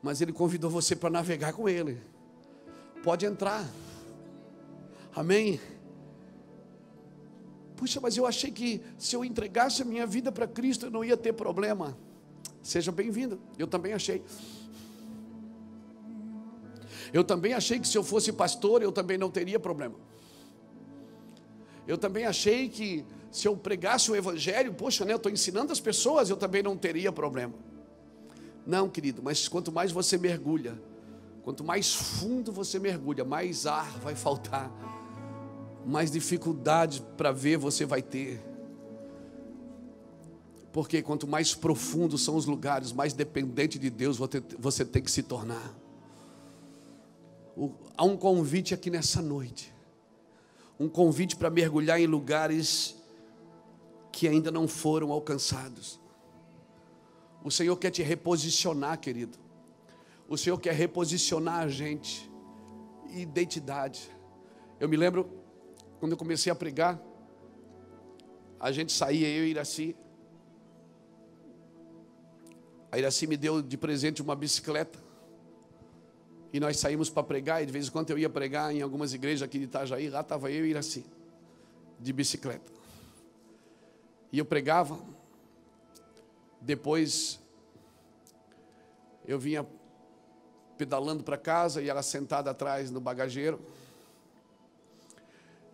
Mas Ele convidou você para navegar com Ele. Pode entrar. Amém? Puxa, mas eu achei que se eu entregasse a minha vida para Cristo, eu não ia ter problema. Seja bem-vindo. Eu também achei. Eu também achei que se eu fosse pastor, eu também não teria problema. Eu também achei que se eu pregasse o evangelho, poxa, né, eu estou ensinando as pessoas, eu também não teria problema. Não, querido, mas quanto mais você mergulha, quanto mais fundo você mergulha, mais ar vai faltar, mais dificuldade para ver você vai ter. Porque quanto mais profundos são os lugares, mais dependente de Deus você tem que se tornar. Há um convite aqui nessa noite. Um convite para mergulhar em lugares que ainda não foram alcançados. O Senhor quer te reposicionar, querido. O Senhor quer reposicionar a gente. Identidade. Eu me lembro quando eu comecei a pregar, a gente saía, eu e Iraci, a Iraci me deu de presente uma bicicleta. E nós saímos para pregar, e de vez em quando eu ia pregar em algumas igrejas aqui de Itajaí, lá estava eu e Iraci, de bicicleta. E eu pregava. Depois eu vinha pedalando para casa e ela sentada atrás no bagageiro.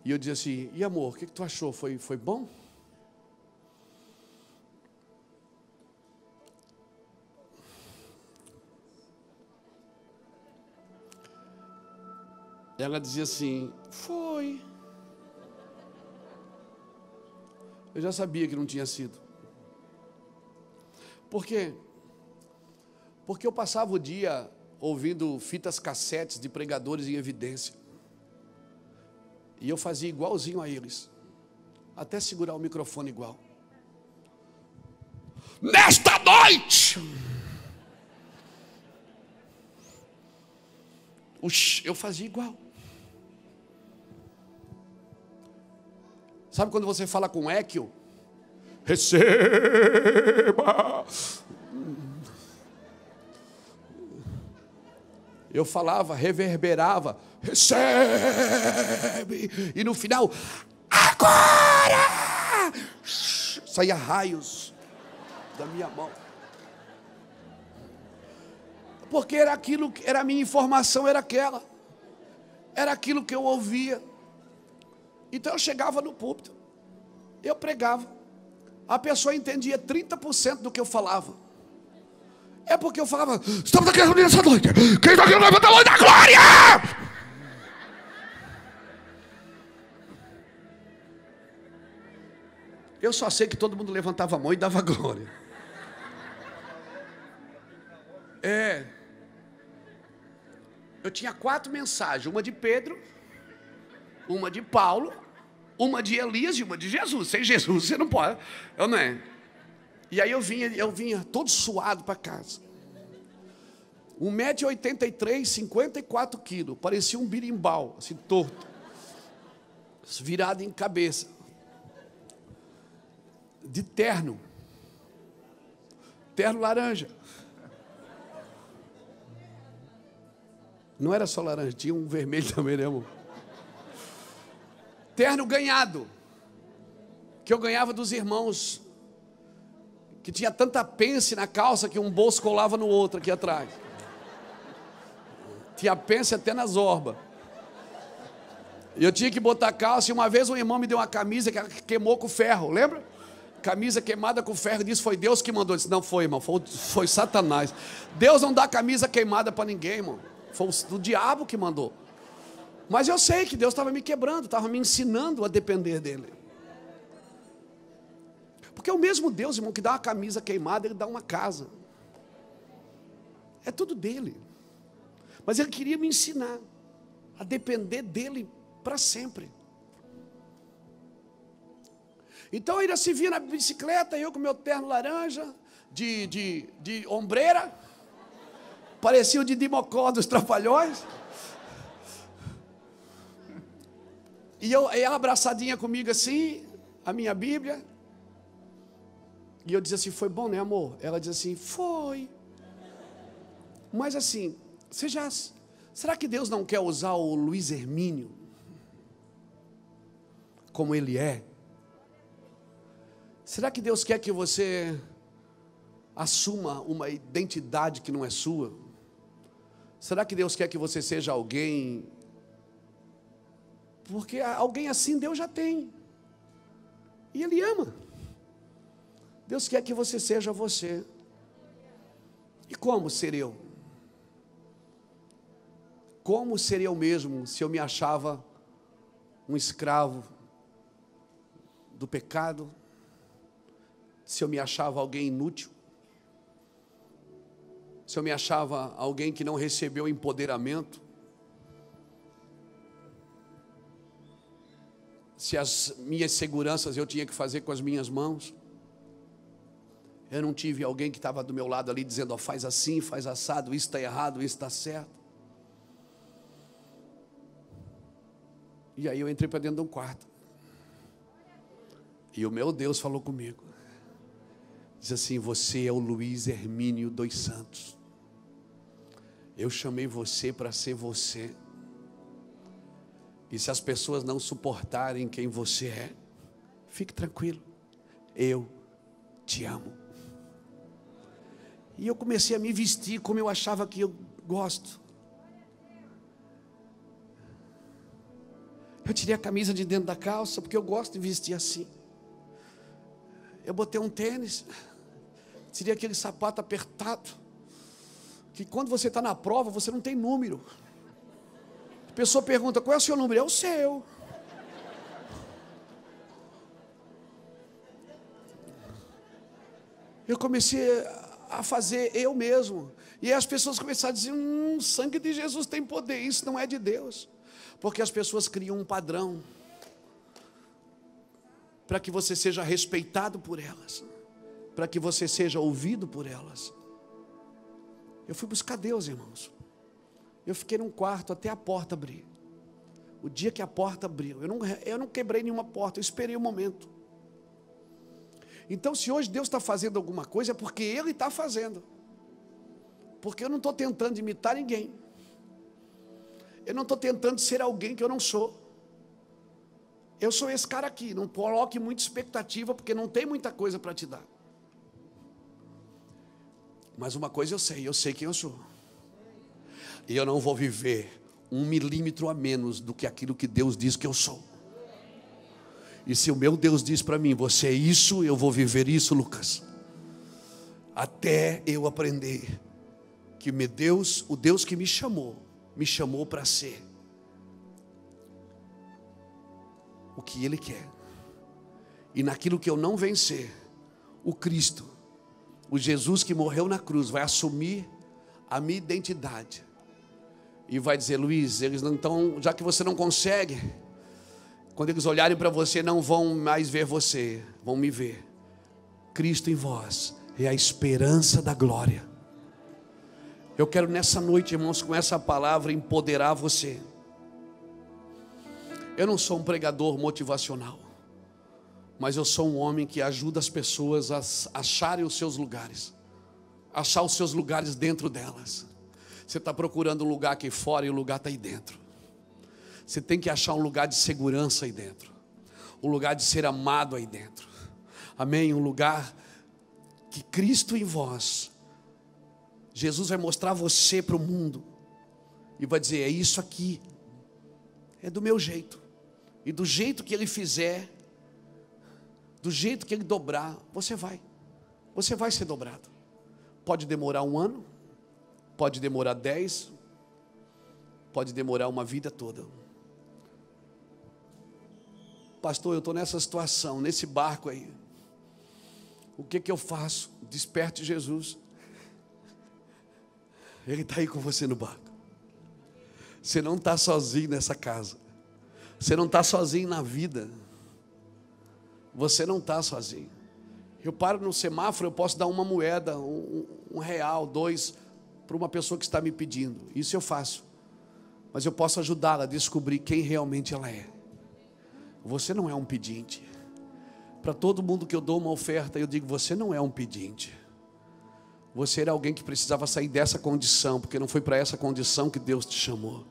E eu dizia assim: E amor, o que, que tu achou? Foi, foi bom? Ela dizia assim: Foi. Eu já sabia que não tinha sido. Por quê? Porque eu passava o dia ouvindo fitas cassetes de pregadores em evidência. E eu fazia igualzinho a eles. Até segurar o microfone igual. Nesta noite! eu fazia igual. Sabe quando você fala com Equio? Receba! Eu falava, reverberava, recebe! E no final, agora! Saía raios da minha mão. Porque era aquilo, era a minha informação, era aquela. Era aquilo que eu ouvia. Então eu chegava no púlpito, eu pregava. A pessoa entendia 30% do que eu falava. É porque eu falava, estamos aqui reunidos essa noite. Quem está aqui levanta a mão da glória! Eu só sei que todo mundo levantava a mão e dava glória. É. Eu tinha quatro mensagens: uma de Pedro, uma de Paulo, uma de Elias e uma de Jesus. Sem Jesus você não pode, eu não é. E aí eu vinha, eu vinha todo suado para casa. 1,83m, 54 quilos. Parecia um birimbau, assim, torto. Virado em cabeça. De terno. Terno laranja. Não era só laranja, tinha um vermelho também, né, amor? Terno ganhado. Que eu ganhava dos irmãos que tinha tanta pence na calça que um bolso colava no outro aqui atrás. Tinha pence até nas orbas. Eu tinha que botar calça. E uma vez um irmão me deu uma camisa que queimou com ferro, lembra? Camisa queimada com ferro. Disse: Foi Deus que mandou. Disse: Não foi, irmão. Foi, foi Satanás. Deus não dá camisa queimada para ninguém, irmão. Foi o, o diabo que mandou. Mas eu sei que Deus estava me quebrando, estava me ensinando a depender dele. Porque é o mesmo Deus, irmão, que dá uma camisa queimada, ele dá uma casa. É tudo dele. Mas ele queria me ensinar a depender dele para sempre. Então ainda se via na bicicleta, eu com meu terno laranja, de, de, de ombreira, parecia o de Dimocó dos Trapalhões. E eu, ela abraçadinha comigo assim, a minha Bíblia, e eu dizia assim: Foi bom, né, amor? Ela dizia assim: Foi. Mas assim, você já. Será que Deus não quer usar o Luiz Hermínio como ele é? Será que Deus quer que você assuma uma identidade que não é sua? Será que Deus quer que você seja alguém? Porque alguém assim Deus já tem. E Ele ama. Deus quer que você seja você. E como ser eu? Como seria eu mesmo se eu me achava um escravo do pecado? Se eu me achava alguém inútil? Se eu me achava alguém que não recebeu empoderamento? Se as minhas seguranças eu tinha que fazer com as minhas mãos? Eu não tive alguém que estava do meu lado ali dizendo, oh, faz assim, faz assado, isso está errado, isso está certo. E aí eu entrei para dentro de um quarto. E o meu Deus falou comigo. Diz assim: Você é o Luiz Hermínio dos Santos. Eu chamei você para ser você. E se as pessoas não suportarem quem você é, fique tranquilo. Eu te amo. E eu comecei a me vestir como eu achava que eu gosto. Eu tirei a camisa de dentro da calça, porque eu gosto de vestir assim. Eu botei um tênis, tirei aquele sapato apertado, que quando você está na prova, você não tem número. A pessoa pergunta: qual é o seu número? É o seu. Eu comecei a fazer eu mesmo. E as pessoas começaram a dizer: hum, sangue de Jesus tem poder, isso não é de Deus. Porque as pessoas criam um padrão para que você seja respeitado por elas, para que você seja ouvido por elas. Eu fui buscar Deus, irmãos. Eu fiquei num quarto até a porta abrir. O dia que a porta abriu, eu não, eu não quebrei nenhuma porta, eu esperei o um momento. Então, se hoje Deus está fazendo alguma coisa, é porque Ele está fazendo. Porque eu não estou tentando imitar ninguém. Eu não estou tentando ser alguém que eu não sou. Eu sou esse cara aqui. Não coloque muita expectativa, porque não tem muita coisa para te dar. Mas uma coisa eu sei, eu sei quem eu sou. E eu não vou viver um milímetro a menos do que aquilo que Deus diz que eu sou. E se o meu Deus diz para mim, você é isso, eu vou viver isso, Lucas. Até eu aprender que meu Deus, o Deus que me chamou, me chamou para ser o que Ele quer. E naquilo que eu não vencer, o Cristo, o Jesus que morreu na cruz, vai assumir a minha identidade e vai dizer: Luiz, eles não estão, já que você não consegue, quando eles olharem para você, não vão mais ver você, vão me ver. Cristo em vós é a esperança da glória. Eu quero nessa noite, irmãos, com essa palavra empoderar você. Eu não sou um pregador motivacional, mas eu sou um homem que ajuda as pessoas a acharem os seus lugares, achar os seus lugares dentro delas. Você está procurando um lugar aqui fora e o lugar está aí dentro. Você tem que achar um lugar de segurança aí dentro, um lugar de ser amado aí dentro. Amém? Um lugar que Cristo em vós, Jesus vai mostrar você para o mundo e vai dizer: é isso aqui, é do meu jeito, e do jeito que Ele fizer, do jeito que Ele dobrar, você vai, você vai ser dobrado. Pode demorar um ano, Pode demorar dez, pode demorar uma vida toda. Pastor, eu estou nessa situação, nesse barco aí. O que, que eu faço? Desperte Jesus. Ele está aí com você no barco. Você não está sozinho nessa casa. Você não está sozinho na vida. Você não está sozinho. Eu paro no semáforo, eu posso dar uma moeda, um, um real, dois para uma pessoa que está me pedindo. Isso eu faço. Mas eu posso ajudá-la a descobrir quem realmente ela é. Você não é um pedinte. Para todo mundo que eu dou uma oferta, eu digo: você não é um pedinte. Você era alguém que precisava sair dessa condição, porque não foi para essa condição que Deus te chamou.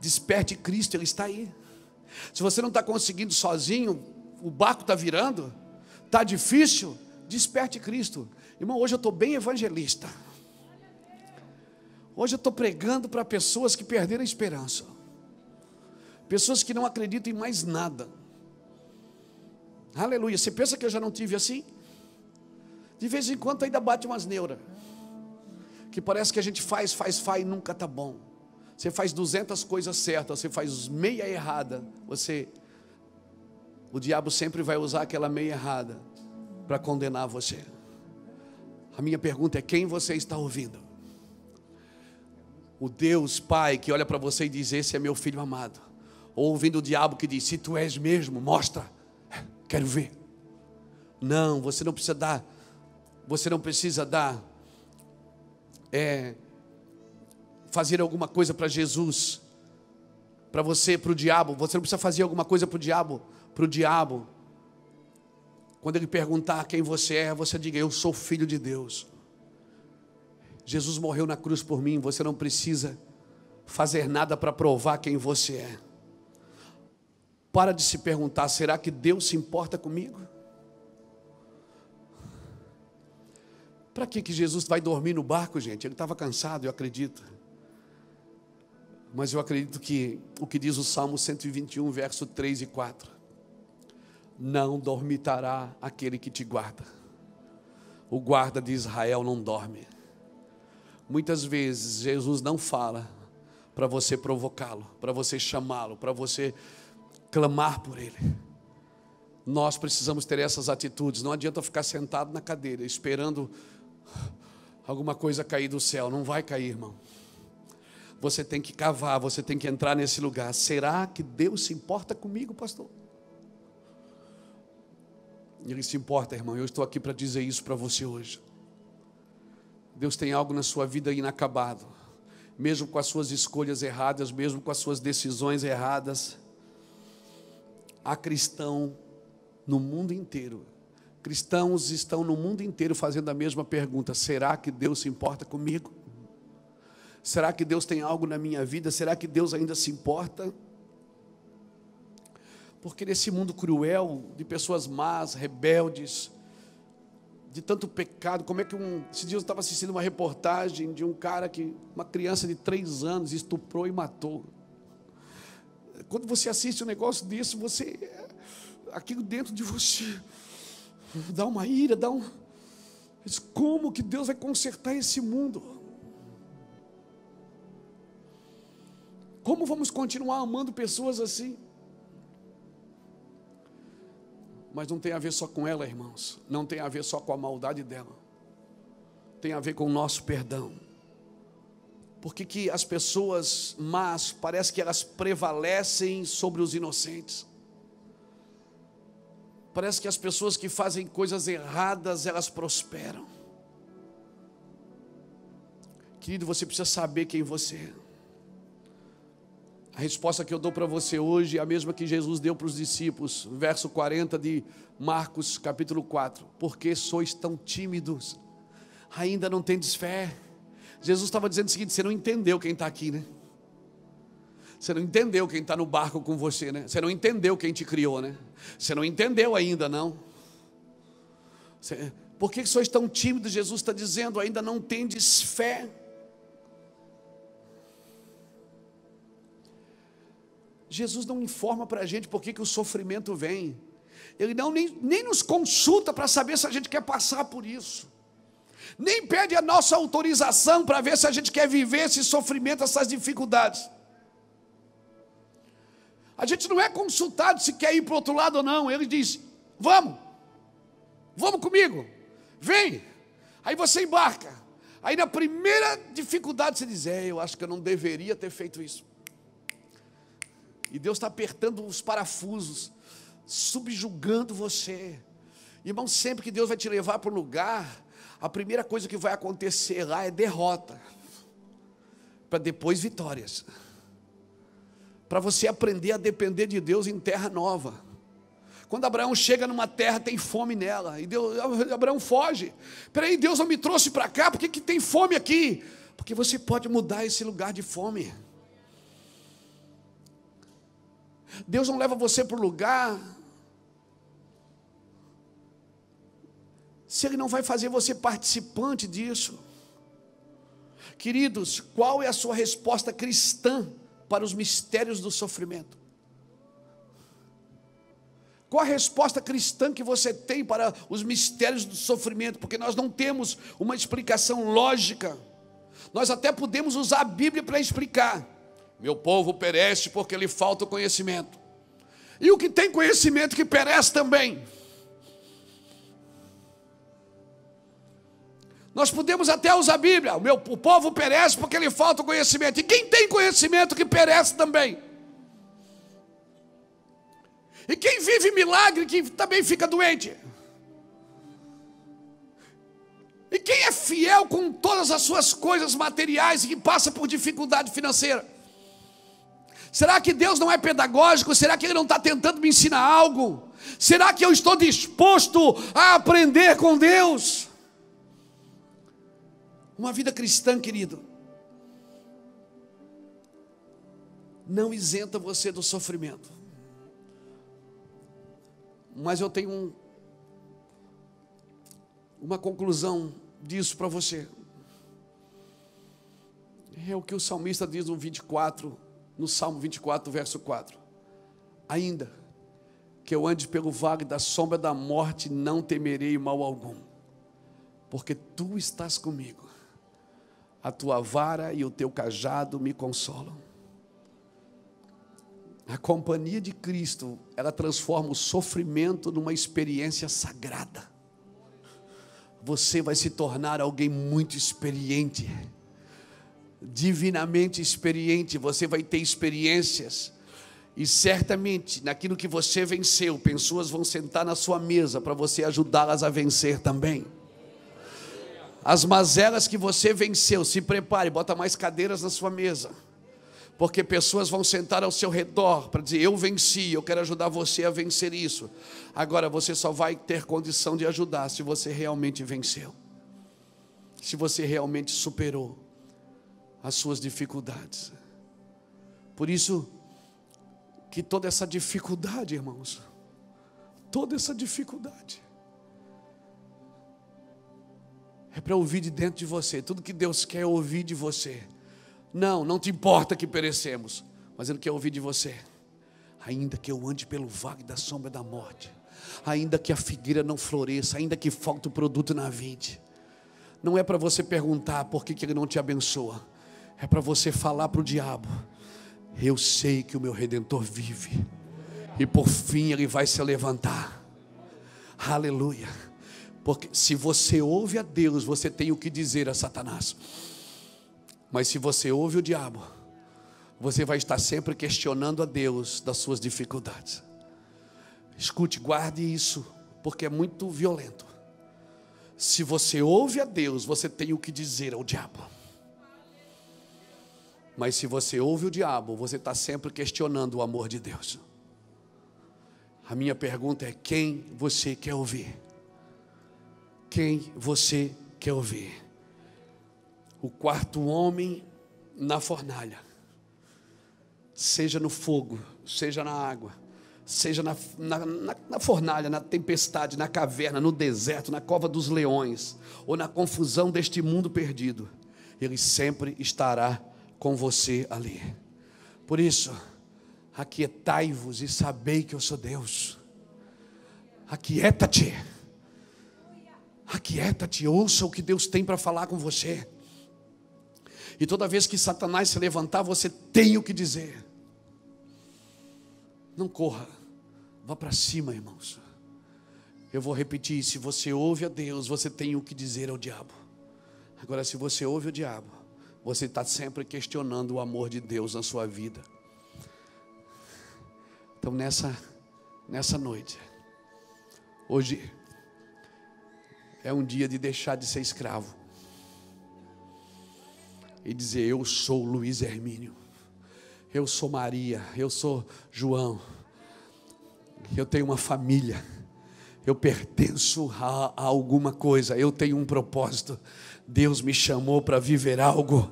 Desperte Cristo, Ele está aí. Se você não está conseguindo sozinho, o barco está virando, está difícil, desperte Cristo. Irmão, hoje eu estou bem evangelista. Hoje eu estou pregando para pessoas que perderam a esperança, pessoas que não acreditam em mais nada. Aleluia. Você pensa que eu já não tive assim? De vez em quando ainda bate umas neuras. Que parece que a gente faz, faz, faz e nunca está bom. Você faz 200 coisas certas, você faz meia errada. Você, o diabo sempre vai usar aquela meia errada para condenar você. A minha pergunta é: quem você está ouvindo? O Deus Pai que olha para você e diz: Esse é meu filho amado. Ou ouvindo o diabo que diz: Se tu és mesmo, mostra, quero ver. Não, você não precisa dar, você não precisa dar, é, fazer alguma coisa para Jesus, para você, para o diabo. Você não precisa fazer alguma coisa para o diabo, para o diabo. Quando ele perguntar quem você é, você diga: Eu sou filho de Deus. Jesus morreu na cruz por mim, você não precisa fazer nada para provar quem você é. Para de se perguntar: será que Deus se importa comigo? Para que, que Jesus vai dormir no barco, gente? Ele estava cansado, eu acredito. Mas eu acredito que o que diz o Salmo 121, verso 3 e 4: Não dormitará aquele que te guarda. O guarda de Israel não dorme. Muitas vezes Jesus não fala para você provocá-lo, para você chamá-lo, para você clamar por ele. Nós precisamos ter essas atitudes. Não adianta ficar sentado na cadeira esperando alguma coisa cair do céu. Não vai cair, irmão. Você tem que cavar, você tem que entrar nesse lugar. Será que Deus se importa comigo, pastor? Ele se importa, irmão. Eu estou aqui para dizer isso para você hoje. Deus tem algo na sua vida inacabado, mesmo com as suas escolhas erradas, mesmo com as suas decisões erradas. Há cristão no mundo inteiro. Cristãos estão no mundo inteiro fazendo a mesma pergunta: será que Deus se importa comigo? Será que Deus tem algo na minha vida? Será que Deus ainda se importa? Porque nesse mundo cruel, de pessoas más, rebeldes, de tanto pecado, como é que um. Esse dia eu estava assistindo uma reportagem de um cara que, uma criança de três anos, estuprou e matou. Quando você assiste um negócio desse, você. Aquilo dentro de você dá uma ira, dá um. Como que Deus vai consertar esse mundo? Como vamos continuar amando pessoas assim? Mas não tem a ver só com ela, irmãos. Não tem a ver só com a maldade dela. Tem a ver com o nosso perdão. Por que, que as pessoas más parece que elas prevalecem sobre os inocentes? Parece que as pessoas que fazem coisas erradas, elas prosperam. Querido, você precisa saber quem você é. A resposta que eu dou para você hoje é a mesma que Jesus deu para os discípulos, verso 40 de Marcos, capítulo 4. Porque sois tão tímidos? Ainda não tendes fé? Jesus estava dizendo o seguinte: você não entendeu quem está aqui, né? Você não entendeu quem está no barco com você, né? Você não entendeu quem te criou, né? Você não entendeu ainda, não. Você, por que sois tão tímidos? Jesus está dizendo: ainda não tendes fé. Jesus não informa para a gente por que, que o sofrimento vem. Ele não nem, nem nos consulta para saber se a gente quer passar por isso. Nem pede a nossa autorização para ver se a gente quer viver esse sofrimento, essas dificuldades. A gente não é consultado se quer ir para o outro lado ou não. Ele diz: Vamos, vamos comigo, vem. Aí você embarca. Aí na primeira dificuldade você diz: É, eu acho que eu não deveria ter feito isso. E Deus está apertando os parafusos, subjugando você. Irmão, sempre que Deus vai te levar para um lugar, a primeira coisa que vai acontecer lá é derrota, para depois vitórias. Para você aprender a depender de Deus em terra nova. Quando Abraão chega numa terra, tem fome nela. E Deus, Abraão foge. Peraí, Deus não me trouxe para cá, por que, que tem fome aqui? Porque você pode mudar esse lugar de fome. Deus não leva você para o lugar se Ele não vai fazer você participante disso. Queridos, qual é a sua resposta cristã para os mistérios do sofrimento? Qual a resposta cristã que você tem para os mistérios do sofrimento? Porque nós não temos uma explicação lógica. Nós até podemos usar a Bíblia para explicar. Meu povo perece porque lhe falta o conhecimento. E o que tem conhecimento que perece também. Nós podemos até usar a Bíblia. O, meu, o povo perece porque lhe falta o conhecimento. E quem tem conhecimento que perece também. E quem vive milagre que também fica doente. E quem é fiel com todas as suas coisas materiais e que passa por dificuldade financeira. Será que Deus não é pedagógico? Será que Ele não está tentando me ensinar algo? Será que eu estou disposto a aprender com Deus? Uma vida cristã, querido, não isenta você do sofrimento. Mas eu tenho um, uma conclusão disso para você. É o que o salmista diz no 24, no Salmo 24, verso 4. Ainda que eu ande pelo vale da sombra da morte, não temerei mal algum, porque tu estás comigo. A tua vara e o teu cajado me consolam. A companhia de Cristo, ela transforma o sofrimento numa experiência sagrada. Você vai se tornar alguém muito experiente, divinamente experiente. Você vai ter experiências e certamente, naquilo que você venceu, pessoas vão sentar na sua mesa para você ajudá-las a vencer também. As mazelas que você venceu, se prepare, bota mais cadeiras na sua mesa. Porque pessoas vão sentar ao seu redor para dizer: Eu venci, eu quero ajudar você a vencer isso. Agora você só vai ter condição de ajudar se você realmente venceu, se você realmente superou as suas dificuldades. Por isso, que toda essa dificuldade, irmãos, toda essa dificuldade, é para ouvir de dentro de você, tudo que Deus quer ouvir de você. Não, não te importa que perecemos, mas Ele quer ouvir de você. Ainda que eu ande pelo vale da sombra da morte, ainda que a figueira não floresça, ainda que falte o produto na vide, não é para você perguntar por que, que Ele não te abençoa, é para você falar para o diabo: eu sei que o meu redentor vive, e por fim ele vai se levantar. Aleluia. Porque se você ouve a Deus, você tem o que dizer a Satanás. Mas se você ouve o diabo, você vai estar sempre questionando a Deus das suas dificuldades. Escute, guarde isso, porque é muito violento. Se você ouve a Deus, você tem o que dizer ao diabo. Mas se você ouve o diabo, você está sempre questionando o amor de Deus. A minha pergunta é: quem você quer ouvir? Quem você quer ouvir? O quarto homem na fornalha, seja no fogo, seja na água, seja na, na, na, na, fornalha, na tempestade, na caverna, no deserto, na cova dos leões, ou na confusão deste mundo perdido, ele sempre estará com você ali. Por isso, aquietai-vos e sabei que eu sou Deus. Aquieta-te. Aquieta-te, ouça o que Deus tem para falar com você. E toda vez que Satanás se levantar, você tem o que dizer. Não corra, vá para cima, irmãos. Eu vou repetir: se você ouve a Deus, você tem o que dizer ao diabo. Agora, se você ouve o diabo, você está sempre questionando o amor de Deus na sua vida. Então, nessa, nessa noite, hoje, é um dia de deixar de ser escravo e dizer: Eu sou Luiz Hermínio, eu sou Maria, eu sou João, eu tenho uma família, eu pertenço a, a alguma coisa, eu tenho um propósito. Deus me chamou para viver algo.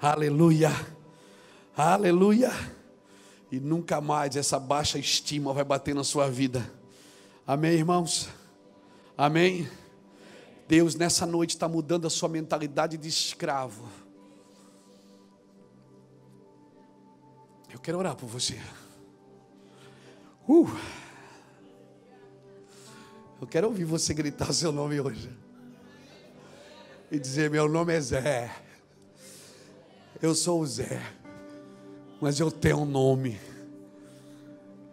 Aleluia. Aleluia. E nunca mais essa baixa estima vai bater na sua vida. Amém, irmãos? Amém? Deus nessa noite está mudando a sua mentalidade de escravo. Eu quero orar por você. Uh. Eu quero ouvir você gritar seu nome hoje e dizer: Meu nome é Zé. Eu sou o Zé, mas eu tenho um nome.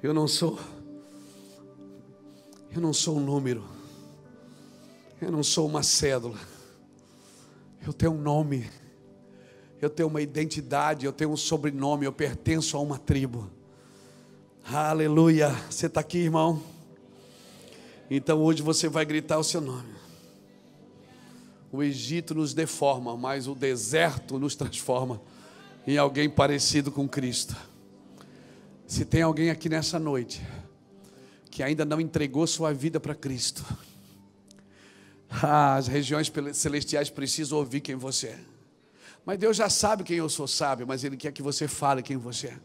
Eu não sou. Eu não sou um número. Eu não sou uma cédula. Eu tenho um nome. Eu tenho uma identidade. Eu tenho um sobrenome. Eu pertenço a uma tribo. Aleluia. Você está aqui, irmão? Então hoje você vai gritar o seu nome. O Egito nos deforma, mas o deserto nos transforma em alguém parecido com Cristo. Se tem alguém aqui nessa noite que ainda não entregou sua vida para Cristo, as regiões celestiais precisam ouvir quem você é. Mas Deus já sabe quem eu sou, sabe, mas Ele quer que você fale quem você é.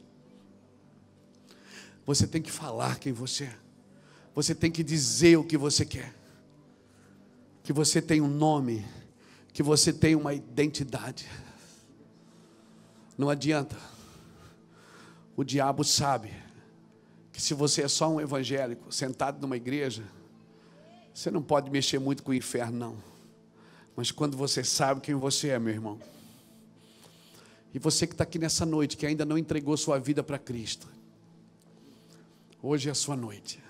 Você tem que falar quem você é. Você tem que dizer o que você quer que você tem um nome que você tem uma identidade. Não adianta. O diabo sabe que se você é só um evangélico sentado numa igreja, você não pode mexer muito com o inferno, não. Mas quando você sabe quem você é, meu irmão, e você que está aqui nessa noite, que ainda não entregou sua vida para Cristo, hoje é a sua noite.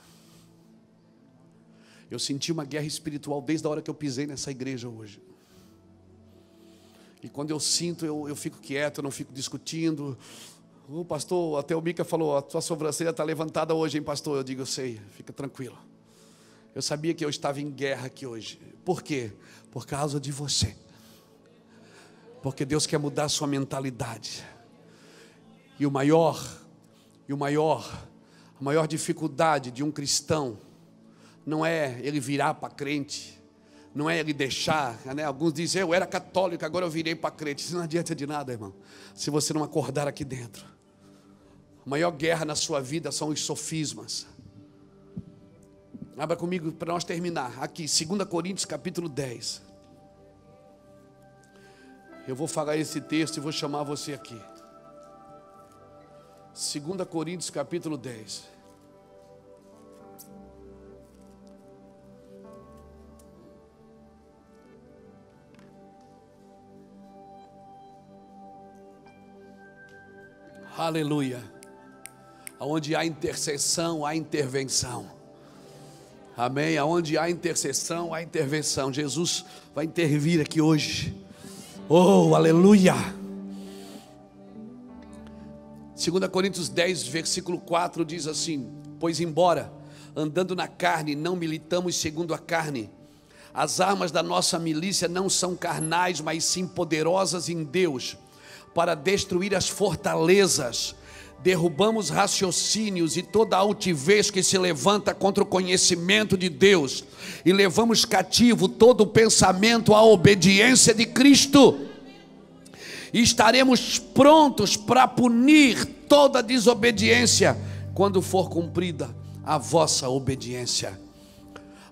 Eu senti uma guerra espiritual desde a hora que eu pisei nessa igreja hoje. E quando eu sinto, eu, eu fico quieto, eu não fico discutindo. O pastor, até o Mica falou: a tua sobrancelha está levantada hoje, hein, pastor? Eu digo: eu sei, fica tranquilo. Eu sabia que eu estava em guerra aqui hoje. Por quê? Por causa de você. Porque Deus quer mudar a sua mentalidade. E o maior, e o maior, a maior dificuldade de um cristão não é ele virar para crente, não é ele deixar, né? Alguns dizem, eu era católico, agora eu virei para crente. Isso não adianta de nada, irmão, se você não acordar aqui dentro. A maior guerra na sua vida são os sofismas. Abra comigo para nós terminar. Aqui, 2 Coríntios capítulo 10. Eu vou falar esse texto e vou chamar você aqui. 2 Coríntios capítulo 10. Aleluia. Onde há intercessão, há intervenção. Amém. Aonde há intercessão, há intervenção. Jesus vai intervir aqui hoje. Oh, aleluia. 2 Coríntios 10, versículo 4 diz assim: Pois embora andando na carne, não militamos segundo a carne, as armas da nossa milícia não são carnais, mas sim poderosas em Deus para destruir as fortalezas, derrubamos raciocínios e toda altivez que se levanta contra o conhecimento de Deus, e levamos cativo todo o pensamento à obediência de Cristo. E estaremos prontos para punir toda desobediência quando for cumprida a vossa obediência.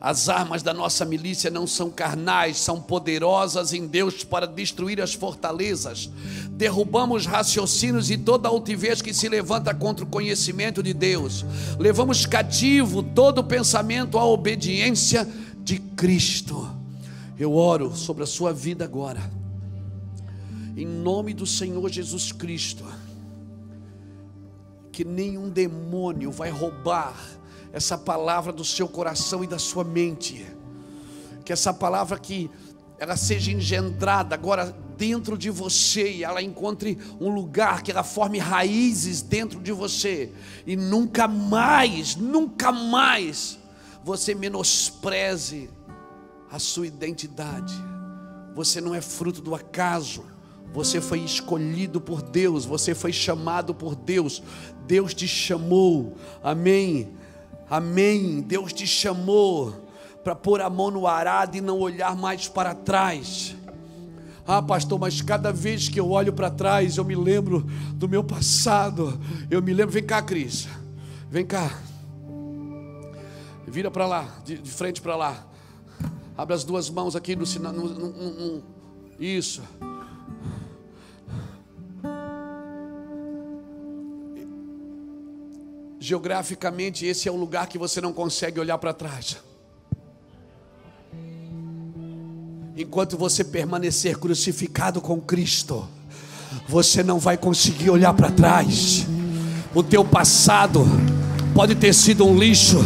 As armas da nossa milícia não são carnais, são poderosas em Deus para destruir as fortalezas. Derrubamos raciocínios e toda altivez que se levanta contra o conhecimento de Deus. Levamos cativo todo pensamento à obediência de Cristo. Eu oro sobre a sua vida agora. Em nome do Senhor Jesus Cristo. Que nenhum demônio vai roubar essa palavra do seu coração e da sua mente. Que essa palavra que ela seja engendrada agora dentro de você e ela encontre um lugar que ela forme raízes dentro de você e nunca mais, nunca mais você menospreze a sua identidade. Você não é fruto do acaso. Você foi escolhido por Deus, você foi chamado por Deus. Deus te chamou. Amém. Amém. Deus te chamou para pôr a mão no arado e não olhar mais para trás. Ah, pastor, mas cada vez que eu olho para trás, eu me lembro do meu passado. Eu me lembro. Vem cá, Cris. Vem cá. Vira para lá, de, de frente para lá. Abre as duas mãos aqui no sinal. Isso. Geograficamente, esse é o lugar que você não consegue olhar para trás. Enquanto você permanecer crucificado com Cristo, você não vai conseguir olhar para trás. O teu passado pode ter sido um lixo,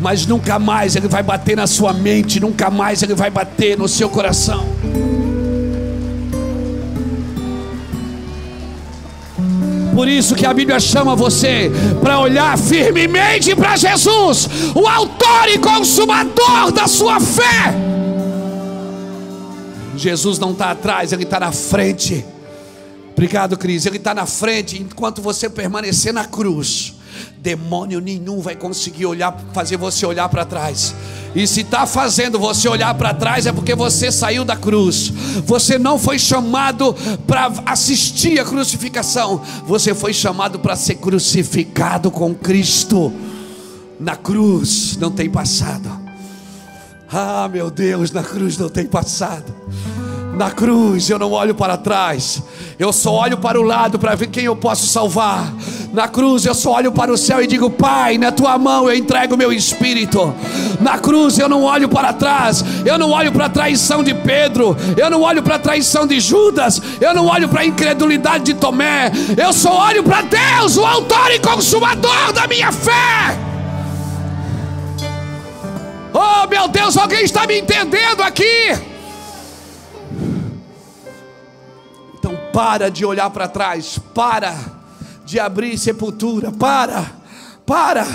mas nunca mais ele vai bater na sua mente, nunca mais ele vai bater no seu coração. Por isso que a Bíblia chama você para olhar firmemente para Jesus, o autor e consumador da sua fé. Jesus não está atrás, ele está na frente. Obrigado, Cris. Ele está na frente enquanto você permanecer na cruz. Demônio nenhum vai conseguir olhar, fazer você olhar para trás. E se está fazendo você olhar para trás, é porque você saiu da cruz. Você não foi chamado para assistir a crucificação. Você foi chamado para ser crucificado com Cristo. Na cruz não tem passado. Ah, meu Deus, na cruz não tem passado. Na cruz eu não olho para trás, eu só olho para o lado para ver quem eu posso salvar. Na cruz eu só olho para o céu e digo: Pai, na tua mão eu entrego meu espírito. Na cruz eu não olho para trás, eu não olho para a traição de Pedro, eu não olho para a traição de Judas, eu não olho para a incredulidade de Tomé, eu só olho para Deus, o autor e consumador da minha fé. Oh meu Deus, alguém está me entendendo aqui? Para de olhar para trás, para de abrir sepultura, para, para,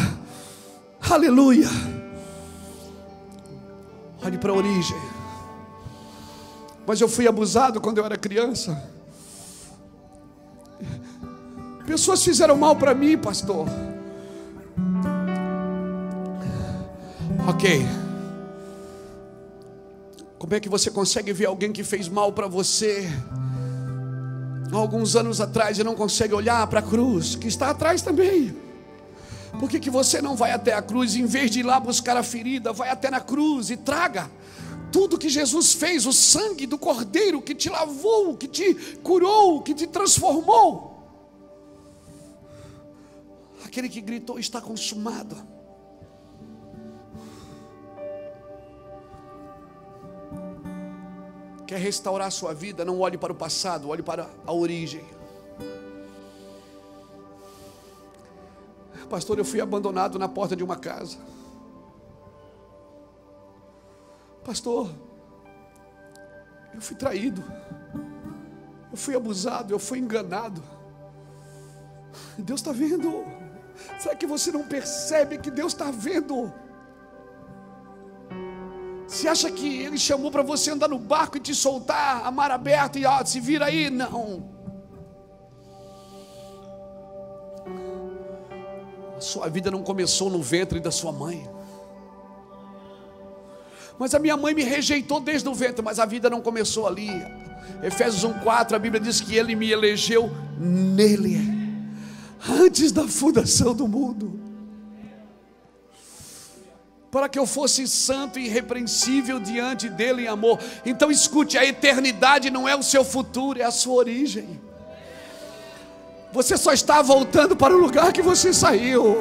aleluia. Olhe para a origem. Mas eu fui abusado quando eu era criança. Pessoas fizeram mal para mim, pastor. Ok. Como é que você consegue ver alguém que fez mal para você? Alguns anos atrás e não consegue olhar para a cruz, que está atrás também. Por que, que você não vai até a cruz, em vez de ir lá buscar a ferida, vai até na cruz e traga tudo que Jesus fez, o sangue do Cordeiro que te lavou, que te curou, que te transformou. Aquele que gritou está consumado. Quer restaurar a sua vida, não olhe para o passado, olhe para a origem. Pastor, eu fui abandonado na porta de uma casa. Pastor, eu fui traído, eu fui abusado, eu fui enganado. Deus está vendo. Será que você não percebe que Deus está vendo? Você acha que ele chamou para você andar no barco e te soltar a mar aberto e ó, se vira aí? Não. A sua vida não começou no ventre da sua mãe. Mas a minha mãe me rejeitou desde o ventre, mas a vida não começou ali. Efésios 1:4, a Bíblia diz que ele me elegeu nele antes da fundação do mundo para que eu fosse santo e irrepreensível diante dele em amor. Então escute, a eternidade não é o seu futuro, é a sua origem. Você só está voltando para o lugar que você saiu.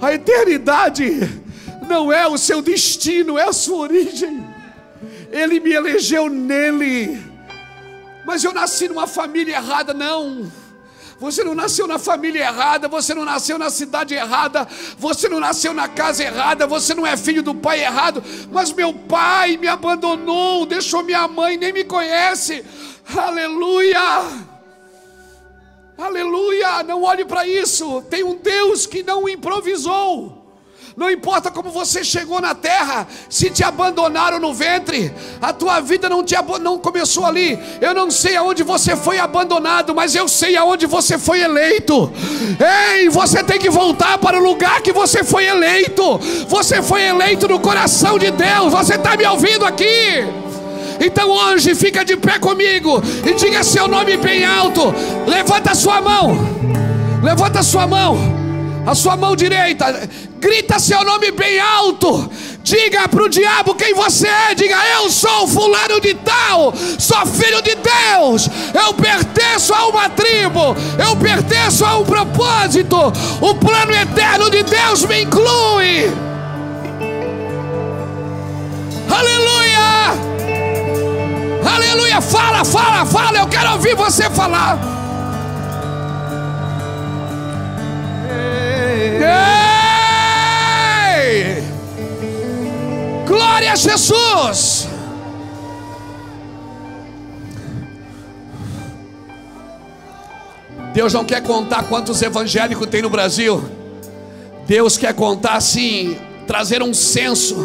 A eternidade não é o seu destino, é a sua origem. Ele me elegeu nele. Mas eu nasci numa família errada, não. Você não nasceu na família errada, você não nasceu na cidade errada, você não nasceu na casa errada, você não é filho do pai errado, mas meu pai me abandonou, deixou minha mãe, nem me conhece. Aleluia! Aleluia! Não olhe para isso. Tem um Deus que não improvisou. Não importa como você chegou na terra, se te abandonaram no ventre, a tua vida não, te, não começou ali. Eu não sei aonde você foi abandonado, mas eu sei aonde você foi eleito. Ei, você tem que voltar para o lugar que você foi eleito. Você foi eleito no coração de Deus. Você está me ouvindo aqui? Então hoje fica de pé comigo e diga seu nome bem alto. Levanta sua mão. Levanta sua mão a sua mão direita, grita seu nome bem alto, diga para o diabo quem você é, diga eu sou fulano de tal, sou filho de Deus, eu pertenço a uma tribo, eu pertenço a um propósito, o plano eterno de Deus me inclui. Aleluia! Aleluia! Fala, fala, fala, eu quero ouvir você falar. Ei! Glória a Jesus! Deus não quer contar quantos evangélicos tem no Brasil. Deus quer contar assim, trazer um censo.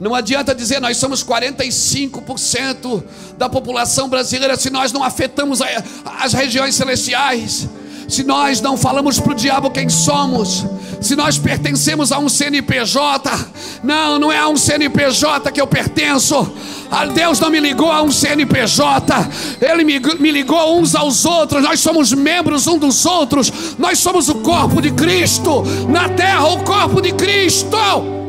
Não adianta dizer nós somos 45% da população brasileira se nós não afetamos as regiões celestiais se nós não falamos para o diabo quem somos, se nós pertencemos a um CNPJ, não, não é a um CNPJ que eu pertenço. A Deus não me ligou a um CNPJ, Ele me, me ligou uns aos outros. Nós somos membros um dos outros, nós somos o corpo de Cristo, na terra, o corpo de Cristo.